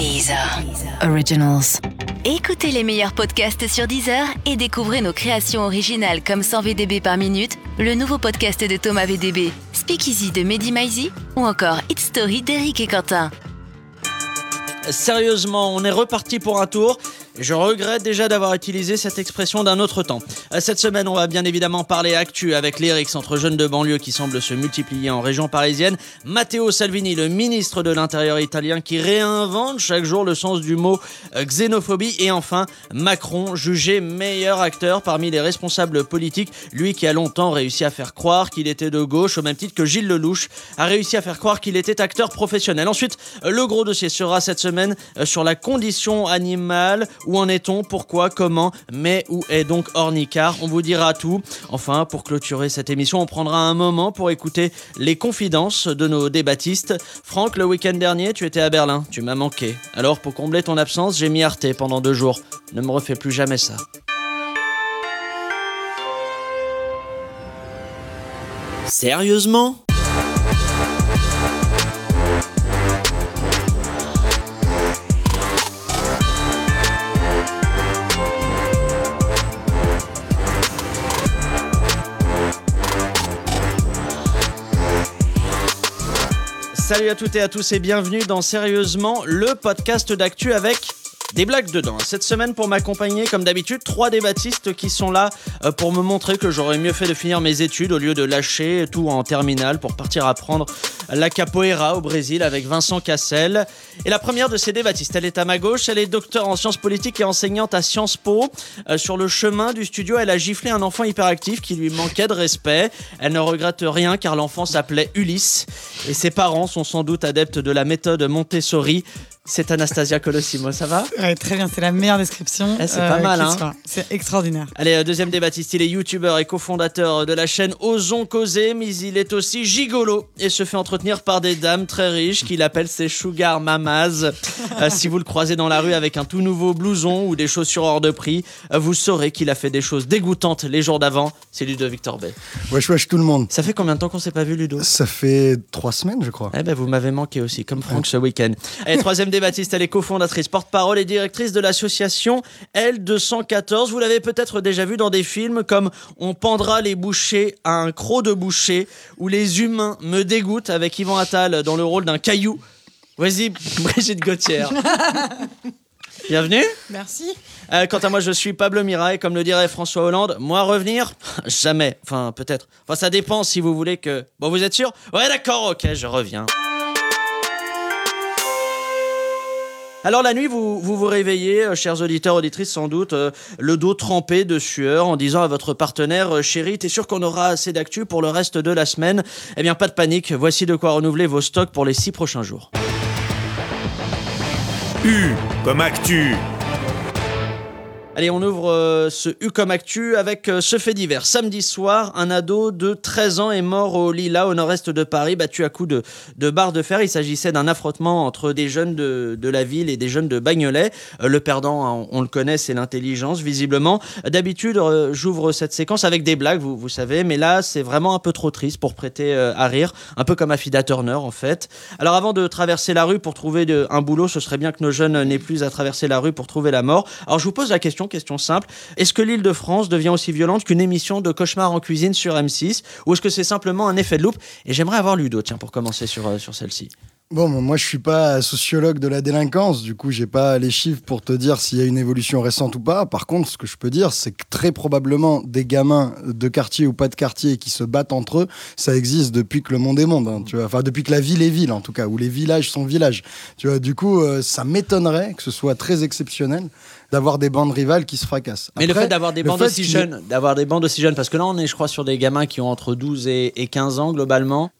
Deezer. Originals. Écoutez les meilleurs podcasts sur Deezer et découvrez nos créations originales comme 100 VDB par minute, le nouveau podcast de Thomas VDB, Speakeasy de Mehdi Maizi ou encore It's Story d'Eric et Quentin. Sérieusement, on est reparti pour un tour. Je regrette déjà d'avoir utilisé cette expression d'un autre temps. Euh, Cette semaine, on va bien évidemment parler actu avec l'Erix entre jeunes de banlieue qui semblent se multiplier en région parisienne, Matteo Salvini, le ministre de l'Intérieur italien qui réinvente chaque jour le sens du mot euh, xénophobie, et enfin Macron, jugé meilleur acteur parmi les responsables politiques, lui qui a longtemps réussi à faire croire qu'il était de gauche, au même titre que Gilles Lelouch a réussi à faire croire qu'il était acteur professionnel. Ensuite, euh, le gros dossier sera cette semaine sur la condition animale. Où en est-on? Pourquoi? Comment? Mais où est donc Ornicar? On vous dira tout. Enfin, pour clôturer cette émission, on prendra un moment pour écouter les confidences de nos débattistes. Franck, le week-end dernier, tu étais à Berlin. Tu m'as manqué. Alors, pour combler ton absence, j'ai mis Arte pendant deux jours. Ne me refais plus jamais ça. Sérieusement? Salut à toutes et à tous et bienvenue dans Sérieusement, le podcast d'actu avec des blagues dedans. Cette semaine, pour m'accompagner, comme d'habitude, trois débattistes qui sont là euh, pour me montrer que j'aurais mieux fait de finir mes études au lieu de lâcher tout en terminale pour partir apprendre la capoeira au Brésil avec Vincent Cassel. Et la première de ces débattistes, elle est à ma gauche, elle est docteur en sciences politiques et enseignante à Sciences Po. Euh, sur le chemin du studio, elle a giflé un enfant hyperactif qui lui manquait de respect. Elle ne regrette rien car l'enfant s'appelait Ulysse et ses parents sont sans doute adeptes de la méthode Montessori. C'est Anastasia Colossimo, ça va? Ouais, très bien, c'est la meilleure description. Eh, c'est pas mal, qui hein. C'est extraordinaire. Allez, euh, deuxième débattiste, il est youtubeur et cofondateur de la chaîne Osons Causer, mais il est aussi gigolo et se fait entretenir par des dames très riches qu'il appelle ses sugar mamas. Euh, si vous le croisez dans la rue avec un tout nouveau blouson ou des chaussures hors de prix, euh, vous saurez qu'il a fait des choses dégoûtantes les jours d'avant. C'est Ludovic Torbet. Wesh wesh tout le monde. Ça fait combien de temps qu'on s'est pas vu, Ludo? Ça fait trois semaines, je crois. Eh ben, vous m'avez manqué aussi, comme Franck ce week-end. Et troisième débattiste, elle est cofondatrice, porte-parole et directrice de l'association L214. Vous l'avez peut-être déjà vu dans des films comme On pendra les bouchers à un croc de boucher ou Les humains me dégoûtent avec Yvan Attal dans le rôle d'un caillou. Vas-y, Brigitte Gauthier. Bienvenue. Merci. Euh, quant à moi, je suis Pablo Mira et comme le dirait François Hollande, moi revenir? Jamais. Enfin, peut-être. Enfin, ça dépend si vous voulez que. Bon, vous êtes sûr? Ouais, d'accord, ok, je reviens. Alors la nuit, vous vous, réveillez, euh, chers auditeurs, auditrices, sans doute, euh, le dos trempé de sueur, en disant à votre partenaire, euh, chérie, t'es sûr qu'on aura assez d'actu pour le reste de la semaine? Eh bien, pas de panique, voici de quoi renouveler vos stocks pour les six prochains jours. U comme actu. Allez, on ouvre euh, ce U comme actu avec euh, ce fait divers. Samedi soir, un ado de 13 ans est mort au Lila, au nord-est de Paris, battu à coups de, de de fer. Il s'agissait d'un affrontement entre des jeunes de, la ville et des jeunes de Bagnolet. Euh, le perdant, hein, on, le connaît, c'est l'intelligence, visiblement. D'habitude, j'ouvre cette séquence avec des blagues, vous, savez, mais là, c'est vraiment un peu trop triste pour prêter à rire, un peu comme Affida Turner, en fait. Alors, avant de traverser la rue pour trouver un boulot, ce serait bien que nos jeunes n'aient plus à traverser la rue pour trouver la mort. Alors, je vous pose la question, question simple. Est-ce que l'île de France devient aussi violente qu'une émission de cauchemar en cuisine sur M6 Ou est-ce que c'est simplement un effet de loupe? Et j'aimerais avoir Ludo, tiens, pour commencer sur, euh, sur celle-ci. Bon, moi je suis pas sociologue de la délinquance, du coup j'ai pas les chiffres pour te dire s'il y a une évolution récente ou pas. Par contre, ce que je peux dire, c'est que très probablement des gamins de quartier ou pas de quartier qui se battent entre eux, ça existe depuis que le monde est monde. hein, tu vois, enfin depuis que la ville est ville en tout cas, ou les villages sont villages. Tu vois, du coup, euh, ça m'étonnerait que ce soit très exceptionnel d'avoir des bandes rivales qui se fracassent. Mais le fait d'avoir des bandes aussi jeunes, d'avoir des bandes aussi jeunes, parce que là on est, je crois, sur des gamins qui ont entre 12 et, et 15 ans globalement.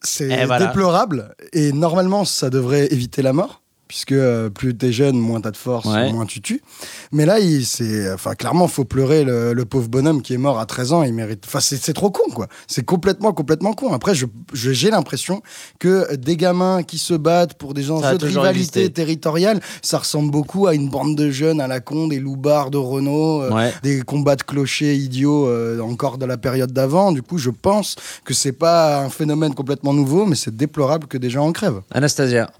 C'est voilà. déplorable et normalement ça devrait éviter la mort puisque euh, plus t'es jeune, moins t'as de force, Ouais. moins tu tues. Mais là, il, c'est, enfin, clairement, faut pleurer le, le pauvre bonhomme qui est mort à 13 ans. Il mérite. Enfin, c'est, c'est trop con, quoi. C'est complètement, complètement con. Après, je, je- j'ai l'impression que des gamins qui se battent pour des enjeux de rivalité existé. territoriale, ça ressemble beaucoup à une bande de jeunes à la con, des loupards de Renault, euh, Ouais. des combats de clochers idiots euh, encore de la période d'avant. Du coup, je pense que c'est pas un phénomène complètement nouveau, mais c'est déplorable que des gens en crèvent. Anastasia.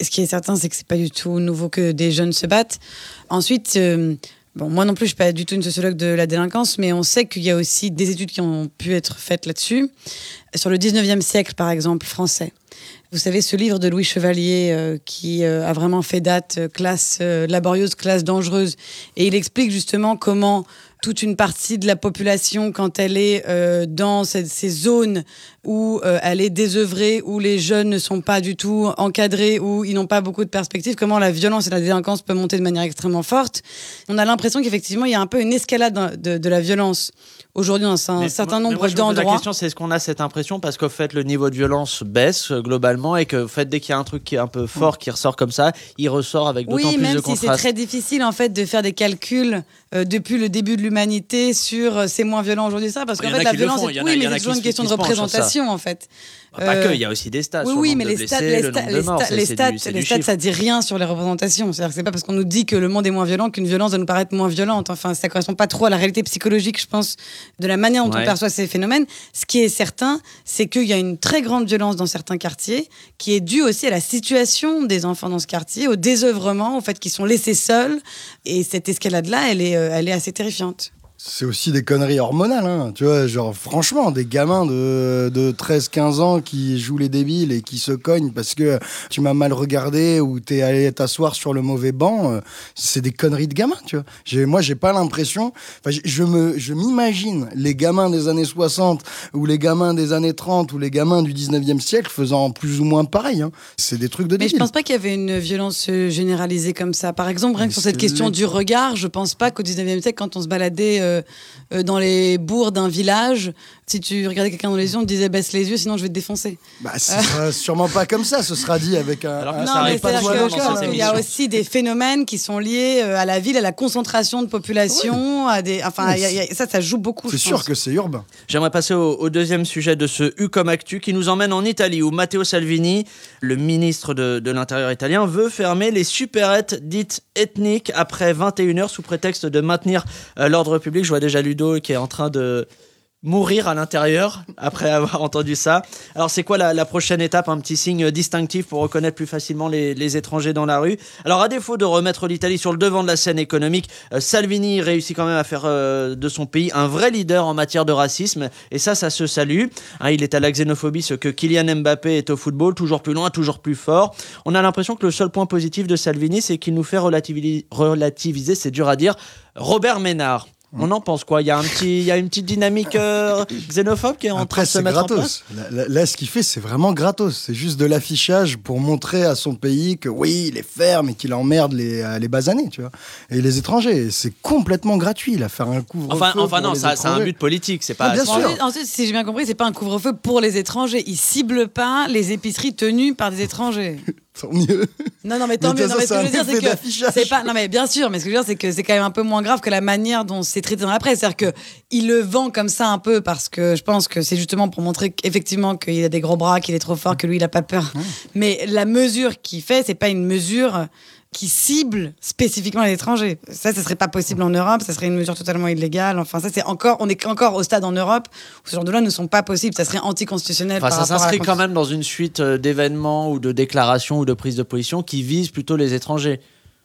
Ce qui est certain, c'est que c'est pas du tout nouveau que des jeunes se battent. Ensuite, euh, bon, moi non plus, je suis pas du tout une sociologue de la délinquance, mais on sait qu'il y a aussi des études qui ont pu être faites là-dessus. Sur le 19e siècle, par exemple, français. Vous savez, ce livre de Louis Chevalier euh, qui euh, a vraiment fait date, classe laborieuse, classe dangereuse. Et il explique justement comment toute une partie de la population, quand elle est euh, dans ces, zones où euh, elle est désœuvrée, où les jeunes ne sont pas du tout encadrés, où ils n'ont pas beaucoup de perspectives, comment la violence et la délinquance peuvent monter de manière extrêmement forte. On a l'impression qu'effectivement, il y a un peu une escalade de la violence aujourd'hui dans un Mais certain moi- nombre pose La d'endroits. question, c'est est-ce qu'on a cette impression parce qu'au fait, le niveau de violence baisse euh, globalement et que au fait, dès qu'il y a un truc qui est un peu fort qui ressort comme ça, il ressort avec d'autant Oui, plus même de si c'est contraste. très difficile en fait de faire des calculs euh, depuis le début de l'humanité sur euh, c'est moins violent aujourd'hui ça parce qu'en fait la violence oui mais c'est toujours une question de représentation en fait. Bah, Pas que, il y a aussi des stats. Oui, oui, mais les stats, les le stats, les ça dit rien sur les représentations. C'est-à-dire que c'est pas parce qu'on nous dit que le monde est moins violent qu'une violence va nous paraître moins violente. Enfin, ça correspond pas trop à la réalité psychologique, je pense, de la manière dont Ouais. on perçoit ces phénomènes. Ce qui est certain, c'est qu'il y a une très grande violence dans certains quartiers, qui est due aussi à la situation des enfants dans ce quartier, au désœuvrement, au fait qu'ils sont laissés seuls. Et cette escalade-là, elle est, euh, elle est assez terrifiante. C'est aussi des conneries hormonales, hein. tu vois, genre franchement, des gamins de, de 13-15 ans qui jouent les débiles et qui se cognent parce que tu m'as mal regardé ou t'es allé t'asseoir sur le mauvais banc, euh, c'est des conneries de gamins, tu vois. Moi, j'ai pas l'impression, enfin, je- je me, je m'imagine les gamins des années 60 ou les gamins des années 30 ou les gamins du 19e siècle faisant plus ou moins pareil, hein. C'est des trucs de Mais je débiles. pense pas qu'il y avait une violence euh, généralisée comme ça. Par exemple, rien Mais que sur cette question du regard, je pense pas qu'au 19e siècle, quand on se baladait euh, dans les bourgs d'un village, si tu regardais quelqu'un dans les yeux, on te disait baisse les yeux, sinon je vais te défoncer. Bah, ce sera sûrement pas comme ça, ce sera dit avec un. Alors que un- ça non, mais pas que qu'il y a aussi des phénomènes qui sont liés euh, à la ville, à la concentration de population, à des. Enfin, Ouais, il y a- il y a- ça, ça joue beaucoup. C'est sûr pense. que c'est urbain. J'aimerais passer au, au deuxième sujet de ce U comme actu qui nous emmène en Italie où Matteo Salvini, le ministre de, de l'Intérieur italien, veut fermer les supérettes dites ethniques après 21 heures sous prétexte de maintenir euh, l'ordre public. Je vois déjà Ludo qui est en train de mourir à l'intérieur après avoir entendu ça. Alors c'est quoi la, prochaine étape? Un petit signe distinctif pour reconnaître plus facilement les, étrangers dans la rue. Alors à défaut de remettre l'Italie sur le devant de la scène économique, euh, Salvini réussit quand même à faire euh, de son pays un vrai leader en matière de racisme et ça, ça se salue. Hein, il est à la xénophobie ce que Kylian Mbappé est au football, toujours plus loin, toujours plus fort. On a l'impression que le seul point positif de Salvini, c'est qu'il nous fait relativiser c'est dur à dire, Robert Ménard. On en pense quoi? Il y a un petit, il y a une petite dynamique euh, xénophobe qui est en train de se c'est mettre en place? gratos. Là, là- là, ce qu'il fait, c'est vraiment gratos. C'est juste de l'affichage pour montrer à son pays que oui, il est ferme et qu'il emmerde les, euh, les basanés, tu vois. Et les étrangers, c'est complètement gratuit, là, faire un couvre-feu. Enfin, enfin pour non, les ça, c'est un but politique, c'est pas. Ah, bien c'est- sûr. Ensuite, ensuite, si j'ai bien compris, c'est pas un couvre-feu pour les étrangers. Ils ciblent pas les épiceries tenues par des étrangers. Tant mieux. Non, non, mais tant mieux. Non, mais ce que je veux dire, c'est que c'est pas. Non, mais bien sûr. Mais ce que je veux dire, c'est que c'est quand même un peu moins grave que la manière dont c'est traité dans la presse. C'est-à-dire que il le vend comme ça un peu parce que je pense que c'est justement pour montrer effectivement qu'il a des gros bras, qu'il est trop fort, que lui il a pas peur. Mais la mesure qu'il fait, c'est pas une mesure qui cible spécifiquement les étrangers. Ça, ce serait pas possible en Europe. Ça serait une mesure totalement illégale. Enfin, ça, c'est encore. On est encore au stade en Europe où ce genre de lois ne sont pas possibles. Ça serait anticonstitutionnel. Enfin, par ça s'inscrit quand même dans une suite euh, d'événements ou de déclarations ou de prises de position qui visent plutôt les étrangers.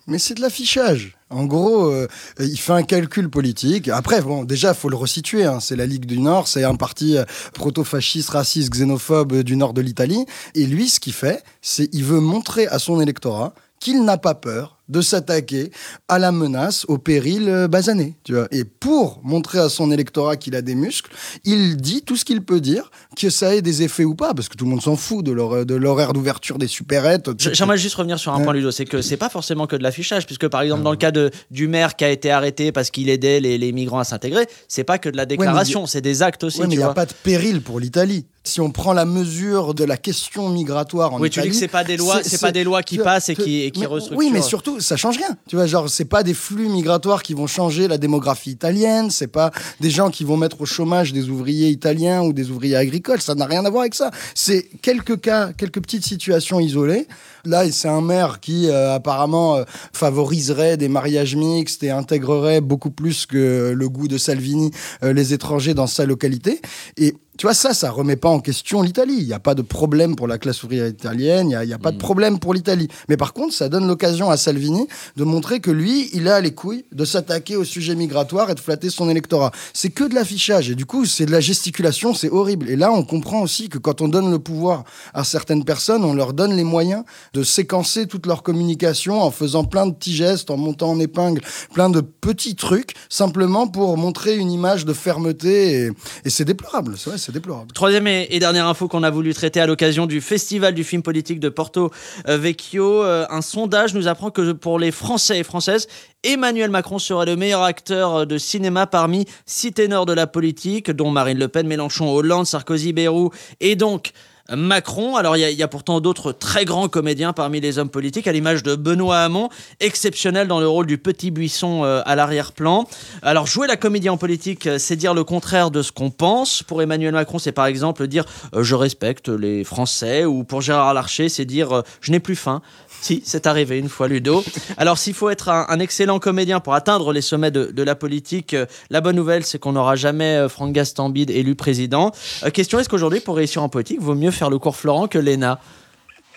Mais c'est de l'affichage. En gros, euh, il fait un calcul politique. Après, bon, déjà, faut le resituer. hein. C'est la Ligue du Nord, c'est un parti euh, proto-fasciste, raciste, xénophobe du nord de l'Italie. Et lui, ce qu'il fait, c'est il veut montrer à son électorat qu'il n'a pas peur de s'attaquer à la menace, au péril euh, basané. Tu vois. Et pour montrer à son électorat qu'il a des muscles, il dit tout ce qu'il peut dire, que ça ait des effets ou pas, parce que tout le monde s'en fout de l'horaire d'ouverture des supérettes. J'aimerais juste revenir sur un Ouais. point, Ludo, c'est que c'est pas forcément que de l'affichage, puisque par exemple, dans le cas de, du maire qui a été arrêté parce qu'il aidait les, les migrants à s'intégrer, c'est pas que de la déclaration, c'est des actes aussi. Mais il n'y a vois. pas de péril pour l'Italie. Si on prend la mesure de la question migratoire en Oui, tu Italie, dis que c'est pas des lois, c'est pas des lois qui tu vois, passent et tu- qui, et qui mais- restructurent. Oui, mais surtout, ça change rien. Tu vois, genre, c'est pas des flux migratoires qui vont changer la démographie italienne. C'est pas des gens qui vont mettre au chômage des ouvriers italiens ou des ouvriers agricoles. Ça n'a rien à voir avec ça. C'est quelques cas, quelques petites situations isolées. Là, c'est un maire qui euh, apparemment euh, favoriserait des mariages mixtes et intégrerait beaucoup plus que le goût de Salvini euh, les étrangers dans sa localité. Et tu vois, ça, ça remet pas en question l'Italie. Il n'y a pas de problème pour la classe ouvrière italienne, il n'y a, pas de problème pour l'Italie. Mais par contre, ça donne l'occasion à Salvini de montrer que lui, il a les couilles de s'attaquer au sujet migratoire et de flatter son électorat. C'est que de l'affichage et du coup, c'est de la gesticulation, c'est horrible. Et là, on comprend aussi que quand on donne le pouvoir à certaines personnes, on leur donne les moyens de séquencer toute leur communication en faisant plein de petits gestes, en montant en épingle, plein de petits trucs, simplement pour montrer une image de fermeté. Et, et c'est déplorable. C'est vrai, c'est déplorable. Troisième et, dernière info qu'on a voulu traiter à l'occasion du Festival du film politique de Porto euh, Vecchio. Euh, un sondage nous apprend que pour les Français et Françaises, Emmanuel Macron serait le meilleur acteur de cinéma parmi six ténors de la politique, dont Marine Le Pen, Mélenchon, Hollande, Sarkozy, Bayrou et donc Macron. Alors il y, a- pourtant d'autres très grands comédiens parmi les hommes politiques, à l'image de Benoît Hamon, exceptionnel dans le rôle du petit buisson euh, à l'arrière-plan. Alors jouer la comédie en politique, euh, c'est dire le contraire de ce qu'on pense. Pour Emmanuel Macron, c'est par exemple dire euh, je respecte les Français, ou pour Gérard Larcher, c'est dire je n'ai plus faim. Si, c'est arrivé une fois, Ludo. Alors, s'il faut être un, excellent comédien pour atteindre les sommets de, la politique, la bonne nouvelle, c'est qu'on n'aura jamais Franck Gastambide élu président. Question est-ce qu'aujourd'hui, pour réussir en politique, vaut mieux faire le cours Florent que l'ENA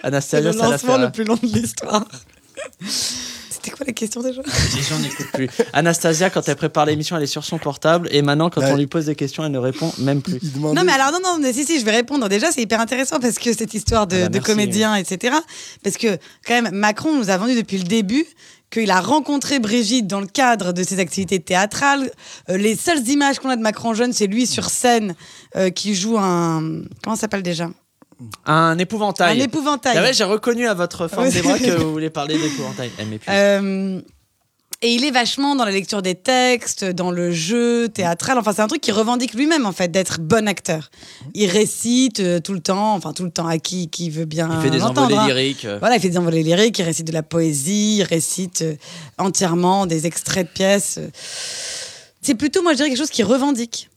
C'est Anastasia, le ça l'a lancement le plus long de l'histoire. C'était quoi la question déjà? Les gens n'écoutent plus. Anastasia, quand elle prépare l'émission, elle est sur son portable. Et maintenant, quand Ouais. on lui pose des questions, elle ne répond même plus. Non, mais alors, non, non, mais si, si, je vais répondre. Déjà, c'est hyper intéressant parce que cette histoire de, Ah bah, de comédien, etc. Parce que, quand même, Macron nous a vendu depuis le début qu'il a rencontré Brigitte dans le cadre de ses activités théâtrales. Euh, les seules images qu'on a de Macron jeune, c'est lui sur scène euh, qui joue un. Comment ça s'appelle déjà? Un épouvantail. Un épouvantail. Ah ouais, j'ai reconnu à votre forme des bras que vous voulez parler d'épouvantail. Euh, et il est vachement dans la lecture des textes, dans le jeu théâtral. Enfin, c'est un truc qu'il revendique lui-même, en fait, d'être bon acteur. Il récite euh, tout le temps, enfin, tout le temps à qui, qui veut bien. Il fait des envolées hein. lyriques. euh. Voilà, il fait des envolées lyriques, il récite de la poésie, il récite euh, entièrement des extraits de pièces. C'est plutôt, moi, je dirais quelque chose qui revendique.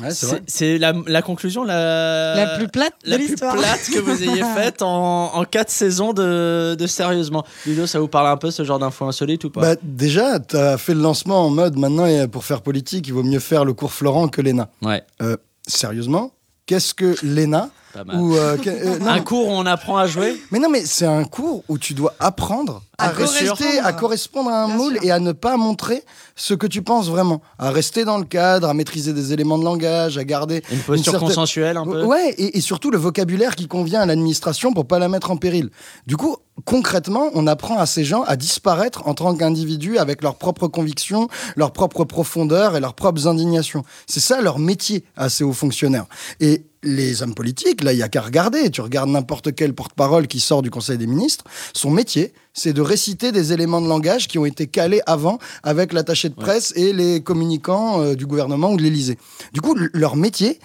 Ouais, c'est la, la conclusion la, la plus plate de la plus l'histoire. plate que vous ayez faite en, en quatre saisons de, de sérieusement. Ludo, ça vous parle un peu ce genre d'infos insolites ou pas? Bah, déjà, tu as fait le lancement en mode maintenant, et pour faire politique, il vaut mieux faire le cours Florent que l'ENA. Ouais, Euh, sérieusement, qu'est-ce que l'ENA pas mal. ou, euh, euh, non, un cours où on apprend à jouer? Mais non, mais c'est un cours où tu dois apprendre à, À rester, correspondre. à correspondre à un Bien moule sûr. et à ne pas montrer ce que tu penses vraiment. À rester dans le cadre, à maîtriser des éléments de langage, à garder Une posture certaine- consensuelle un peu Ouais, et, et surtout le vocabulaire qui convient à l'administration pour pas la mettre en péril. Du coup, concrètement, on apprend à ces gens à disparaître en tant qu'individus avec leurs propres convictions, leurs propres profondeurs et leurs propres indignations. C'est ça leur métier à ces hauts fonctionnaires. Et les hommes politiques, là, il y a qu'à regarder. Tu regardes n'importe quel porte-parole qui sort du Conseil des ministres, son métier, c'est de réciter des éléments de langage qui ont été calés avant avec l'attaché de presse et les communicants euh, du gouvernement ou de l'Élysée. Du coup, leur métier,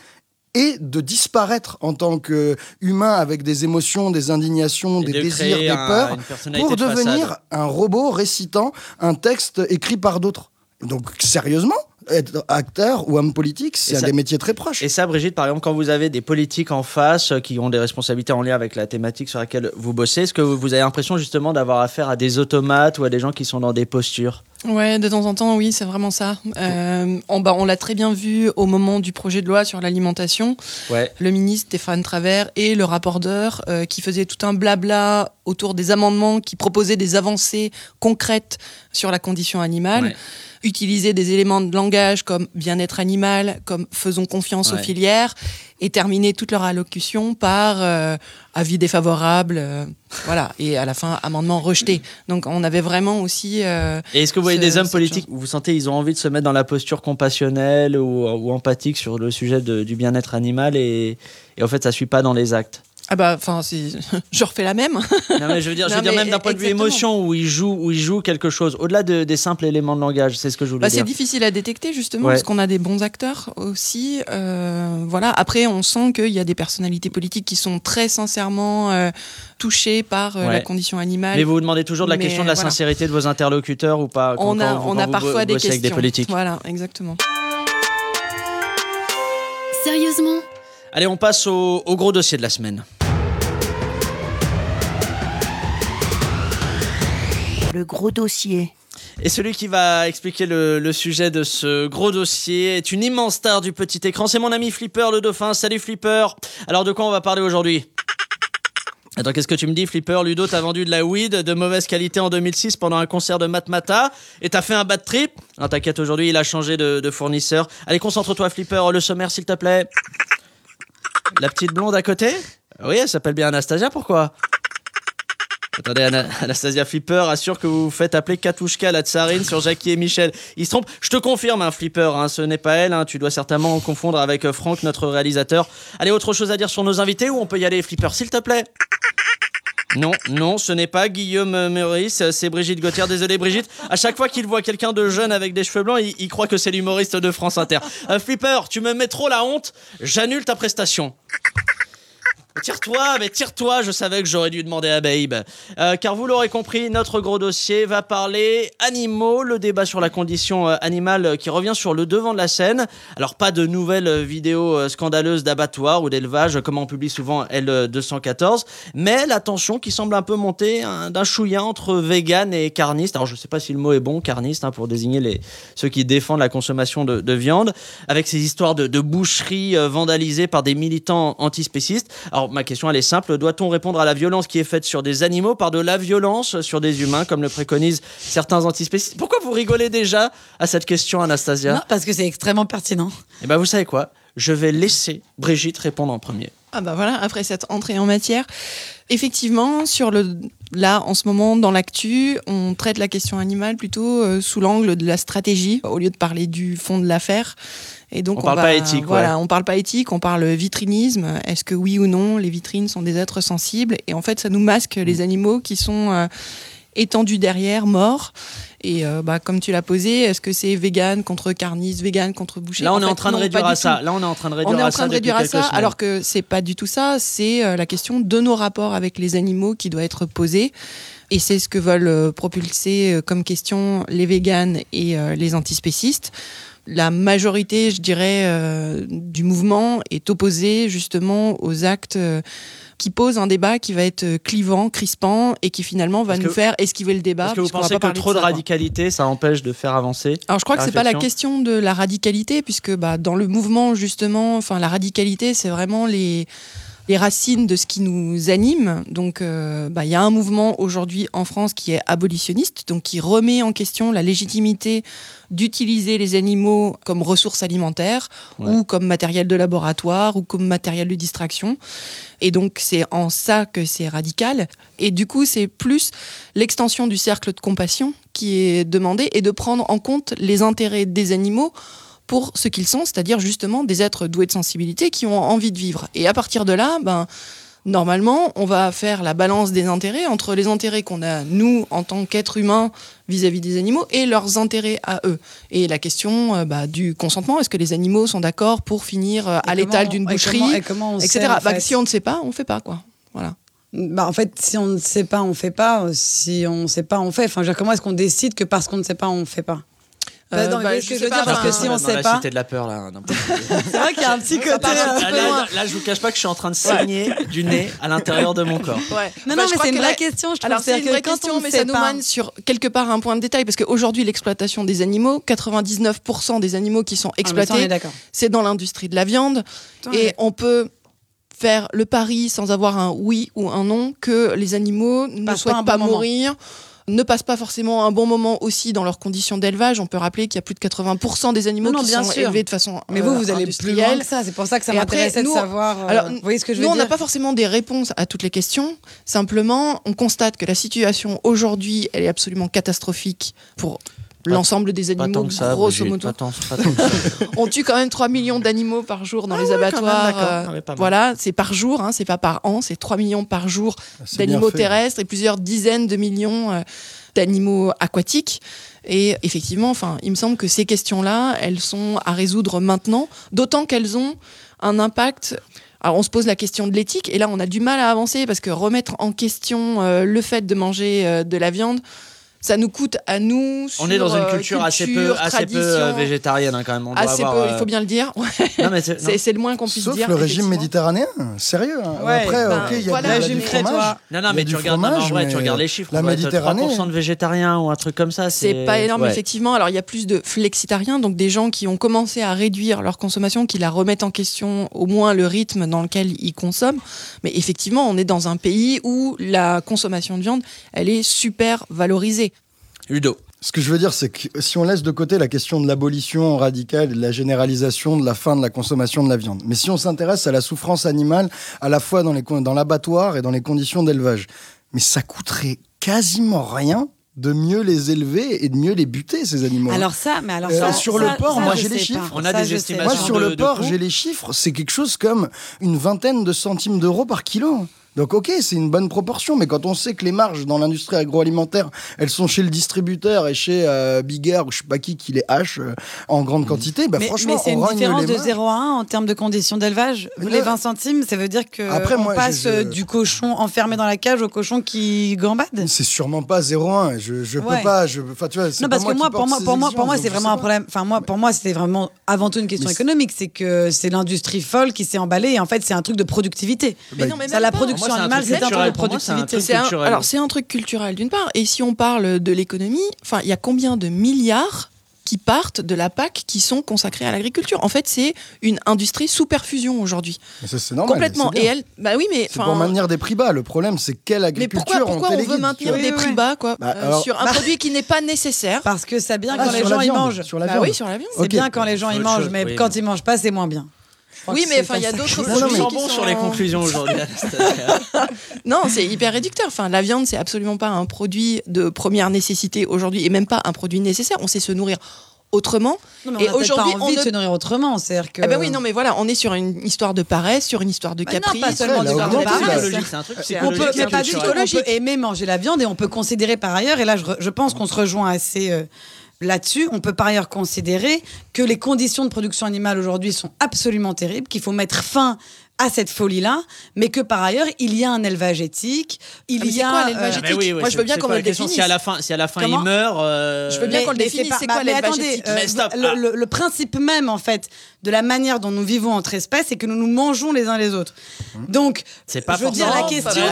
et de disparaître en tant qu'humain avec des émotions, des indignations, Et des de désirs, des un- peurs, pour de façade. devenir un robot récitant un texte écrit par d'autres. Donc sérieusement, être acteur ou homme politique, c'est un des métiers très proches. Et ça, Brigitte, par exemple, quand vous avez des politiques en face euh, qui ont des responsabilités en lien avec la thématique sur laquelle vous bossez, est-ce que vous avez l'impression justement d'avoir affaire à des automates ou à des gens qui sont dans des postures? Ouais, de temps en temps, oui, c'est vraiment ça. Euh, on bah, on l'a très bien vu au moment du projet de loi sur l'alimentation. Ouais. Le ministre Stéphane Travers et le rapporteur euh, qui faisaient tout un blabla autour des amendements qui proposaient des avancées concrètes sur la condition animale. Ouais. Utiliser des éléments de langage comme bien-être animal, comme faisons confiance Ouais. aux filières, et terminer toute leur allocution par euh, avis défavorable, euh, voilà, et à la fin amendement rejeté. Donc on avait vraiment aussi euh, Et est-ce que vous voyez Ce- des hommes politiques où vous sentez ils ont envie de se mettre dans la posture compassionnelle ou, ou empathique sur le sujet de- du bien-être animal et, et en fait ça suit pas dans les actes? Ah bah, enfin, je refais la même. Non mais je veux dire, je veux dire même d'un point de vue émotion où il joue où il joue quelque chose au-delà de- des simples éléments de langage, c'est ce que je voulais Bah, dire. c'est difficile à détecter justement Ouais. parce qu'on a des bons acteurs aussi. Euh, voilà. Après, on sent qu'il y a des personnalités politiques qui sont très sincèrement euh, touchées par euh, Ouais. la condition animale. Mais vous vous demandez toujours de la Mais question de la voilà. sincérité de vos interlocuteurs ou pas quand- on a, quand on quand a vous parfois des questions. avec des politiques Voilà, exactement. Sérieusement? Allez, on passe au, au gros dossier de la semaine. Gros dossier. Et celui qui va expliquer le, le sujet de ce gros dossier est une immense star du petit écran. C'est mon ami Flipper, le dauphin. Salut Flipper. Alors de quoi on va parler aujourd'hui? Attends, qu'est-ce que tu me dis, Flipper? Ludo, t'as vendu de la weed de mauvaise qualité en 2006 pendant un concert de Matmata et t'as fait un bad trip? Non, t'inquiète, aujourd'hui, il a changé de, de fournisseur. Allez, concentre-toi, Flipper, le sommaire, s'il te plaît. La petite blonde à côté? Oui, elle s'appelle bien Anastasia, pourquoi? Attendez, Ana- Anastasia Flipper assure que vous vous faites appeler Katouchka la tsarine sur Jackie et Michel. Il se trompe. Je te confirme, hein, Flipper, hein, ce n'est pas elle. hein, tu dois certainement confondre avec euh, Franck, notre réalisateur. Allez, autre chose à dire sur nos invités ou on peut y aller, Flipper, s'il te plaît? Non, non, ce n'est pas Guillaume euh, Meurice, c'est Brigitte Gauthier. Désolé Brigitte, à chaque fois qu'il voit quelqu'un de jeune avec des cheveux blancs, il, il croit que c'est l'humoriste de France Inter. Euh, Flipper, tu me mets trop la honte, j'annule ta prestation. Tire-toi, mais tire-toi, je savais que j'aurais dû demander à Babe. Euh, car vous l'aurez compris, notre gros dossier va parler animaux, le débat sur la condition euh, animale qui revient sur le devant de la scène. Alors pas de nouvelles vidéos euh, scandaleuses d'abattoirs ou d'élevage comme on publie souvent L214, mais la tension qui semble un peu monter hein, d'un chouïa entre vegan et carniste. Alors je sais pas si le mot est bon, carniste, hein, pour désigner les, ceux qui défendent la consommation de, de viande, avec ces histoires de, de boucheries vandalisées par des militants antispécistes. Alors ma question elle est simple, doit-on répondre à la violence qui est faite sur des animaux par de la violence sur des humains, comme le préconisent certains antispécistes? Pourquoi vous rigolez déjà à cette question, Anastasia? Non, parce que c'est extrêmement pertinent. Eh ben vous savez quoi? Je vais laisser Brigitte répondre en premier. Ah bah voilà, après cette entrée en matière, effectivement, sur le là en ce moment dans l'actu, on traite la question animale plutôt euh, sous l'angle de la stratégie au lieu de parler du fond de l'affaire. Et donc On parle va- pas éthique, Voilà, ouais. on parle pas éthique, on parle vitrinisme. Est-ce que oui ou non les vitrines sont des êtres sensibles? Et en fait, ça nous masque les animaux qui sont euh, étendus derrière, morts. Et euh, bah, comme tu l'as posé, est-ce que c'est vegan contre carniste, vegan contre boucher Là on est fait, en train de réduire à ça. Là on est en train de réduire On est en train de réduire à ça, semaines. alors que c'est pas du tout ça. C'est euh, la question de nos rapports avec les animaux qui doit être posée. Et c'est ce que veulent euh, propulser comme question les véganes et les antispécistes. La majorité, je dirais, euh, du mouvement est opposée justement aux actes euh, qui posent un débat qui va être euh, clivant, crispant et qui finalement va nous que- faire esquiver le débat. Est-ce que vous va pensez pas que trop de ça, quoi. radicalité, ça empêche de faire avancer Alors je crois que c'est pas la question de la radicalité, puisque bah, dans le mouvement justement, enfin la radicalité, c'est vraiment les les racines de ce qui nous anime. Donc euh, bah, il y a un mouvement aujourd'hui en France qui est abolitionniste, donc qui remet en question la légitimité d'utiliser les animaux comme ressources alimentaires Ouais. ou comme matériel de laboratoire ou comme matériel de distraction. Et donc c'est en ça que c'est radical. Et du coup c'est plus l'extension du cercle de compassion qui est demandée et de prendre en compte les intérêts des animaux pour ce qu'ils sont, c'est-à-dire justement des êtres doués de sensibilité qui ont envie de vivre. Et à partir de là, ben, normalement, on va faire la balance des intérêts entre les intérêts qu'on a, nous, en tant qu'êtres humains, vis-à-vis des animaux, et leurs intérêts à eux. Et la question euh, bah, du consentement, est-ce que les animaux sont d'accord pour finir euh, à l'étal d'une et boucherie, comment- et comment on etc. sait, en Bah, si on ne sait pas, on fait pas, quoi. Voilà. Bah, en fait, si on ne sait pas, on fait pas. Si on ne sait pas, on fait. Enfin, je veux dire, comment est-ce qu'on décide que parce qu'on ne sait pas, on fait pas? Bah, Euh, non, mais bah, je je sais pas, dire, parce que si on sait la pas- cité de la peur là. C'est vrai qu'il y a un petit côté. euh, Là, là, là, je vous cache pas que je suis en train de saigner du nez à l'intérieur de mon corps. Ouais. Non, Bah, non, mais c'est une vraie la- question. Je trouve Alors c'est une vraie question, on mais ça nous mène sur quelque part un point de détail, parce qu'aujourd'hui l'exploitation des animaux, 99% des animaux qui sont Ah, exploités, c'est dans l'industrie de la viande, et on peut faire le pari sans avoir un oui ou un non que les animaux ne souhaitent pas, mourir ne passent pas forcément un bon moment aussi dans leurs conditions d'élevage. On peut rappeler qu'il y a plus de 80% des animaux Non, qui bien sont sûr. élevés de façon Mais vous, euh, vous allez plus loin que ça. C'est pour ça que ça m'intéressait de savoir. euh, alors, vous voyez ce que je veux Nous, on n'a pas forcément des réponses à toutes les questions. Simplement, on constate que la situation aujourd'hui, elle est absolument catastrophique pour l'ensemble des Pas animaux, tant que ça, grosso Brigitte, modo. pas tant, pas tant que ça. On tue quand même 3 millions d'animaux par jour dans les Ah ouais, même, abattoirs. euh, Ah ouais, voilà, c'est par jour, hein, c'est pas par an, c'est 3 millions par jour bien d'animaux terrestres et plusieurs dizaines de millions euh, d'animaux aquatiques. Et effectivement, enfin, il me semble que ces questions-là, elles sont à résoudre maintenant, d'autant qu'elles ont un impact. Alors, on se pose la question de l'éthique, et là, on a du mal à avancer parce que remettre en question euh, le fait de manger euh, de la viande, ça nous coûte à nous. On est dans une euh, culture, assez peu, assez peu euh, tradition. végétarienne hein, quand même. On doit Assez avoir, peu, euh, il faut bien le dire. Ouais. Non, mais c'est- le moins qu'on puisse Sauf dire. le régime méditerranéen, sérieux. hein. Ouais, Après, ben, ok, il y a voilà, du crétois. fromage. Non, non, mais tu du regardes, non, mais en fromage, tu regardes les chiffres. la Méditerranée. 3% de végétariens ou un truc comme ça. C'est pas énorme, ouais. effectivement. Alors, il y a plus de flexitariens, donc des gens qui ont commencé à réduire leur consommation, qui la remettent en question, au moins le rythme dans lequel ils consomment. Mais effectivement, on est dans un pays où la consommation de viande, elle est super valorisée. Ludo. Ce que je veux dire, c'est que si on laisse de côté la question de l'abolition radicale, et de la généralisation de la fin de la consommation de la viande, mais si on s'intéresse à la souffrance animale, à la fois dans les dans l'abattoir et dans les conditions d'élevage, mais ça coûterait quasiment rien de mieux les élever et de mieux les buter ces animaux. Alors ça, mais alors Euh, ça, sur ça- le porc, ça, moi, j'ai les chiffres. pas. On a Ça, des estimations Moi, sur de- le porc, j'ai les chiffres, c'est quelque chose comme une vingtaine de centimes d'euros par kilo. Donc ok, c'est une bonne proportion, mais quand on sait que les marges dans l'industrie agroalimentaire, elles sont chez le distributeur et chez euh, Bigger ou je sais pas qui qui les hache euh, en grande quantité, bah mais, franchement, mais c'est une rogne différence de mains. 0 à 1 en termes de conditions d'élevage. Les là- 20 centimes, ça veut dire que Après, on moi, je- passe je- euh, du cochon enfermé dans la cage au cochon qui gambade. C'est sûrement pas 0,1. Je, je Ouais. peux pas. Je, enfin, tu vois, Non, pas parce que moi, pour moi, pour moi, pour moi, c'est je vraiment un problème. Enfin, moi, pour moi, c'était vraiment avant tout une question économique. C'est que c'est l'industrie folle qui s'est emballée et en fait, c'est un truc de productivité. Mais non, mais Ça, même la pas. Production c'est un animale, truc c'est un productivité. C'est alors c'est un truc culturel d'une part, et si on parle de l'économie, enfin il y a combien de milliards qui partent de la PAC qui sont consacrés à l'agriculture? En fait, c'est une industrie sous perfusion aujourd'hui. Mais c'est normal, complètement. Et elle, bah oui, mais C'est pour maintenir des prix bas. Le problème, c'est quelle mais agriculture pourquoi, pourquoi on veut maintenir des Oui, prix bas quoi Bah, euh, alors- sur un produit qui n'est pas nécessaire Parce que c'est bien Ah, quand les gens y mangent. sur la Bah viande. oui, sur la viande. C'est bien quand les gens y mangent, chose, mais oui, quand mais- ils mangent pas, c'est moins bien. Je Oui, mais enfin, il y a d'autres mais- On qui bon sur les conclusions aujourd'hui. Non, c'est hyper réducteur. Enfin, la viande, c'est absolument pas un produit de première nécessité aujourd'hui, et même pas un produit nécessaire. On sait se nourrir autrement. Non, mais on Et aujourd'hui, on envie ne- de se nourrir autrement. C'est-à-dire que. Eh ben oui, non, mais voilà, on est sur une histoire de paresse, sur une histoire de Bah non, caprice. pas seulement Ouais, de paresse. c'est un truc On peut, mais pas du tout, culturel. on peut aimer manger la viande et on peut considérer par ailleurs, et là je, je pense qu'on se rejoint assez euh, là-dessus, on peut par ailleurs considérer que les conditions de production animale aujourd'hui sont absolument terribles, qu'il faut mettre fin à cette folie-là, mais que par ailleurs, il y a un élevage éthique, il Ah, y a... quoi, l'élevage euh, éthique Mais oui, oui, Moi, je veux bien qu'on me le question Si à définisse. la fin, si à la fin Comment il meurt, euh, Je veux bien qu'on le définisse, c'est bah, quoi mais l'élevage éthique euh, Mais stop, le, ah. le- le principe même, en fait, de la manière dont nous vivons entre espèces, c'est que nous nous mangeons les uns les autres. Donc, c'est pas je veux dire, la question,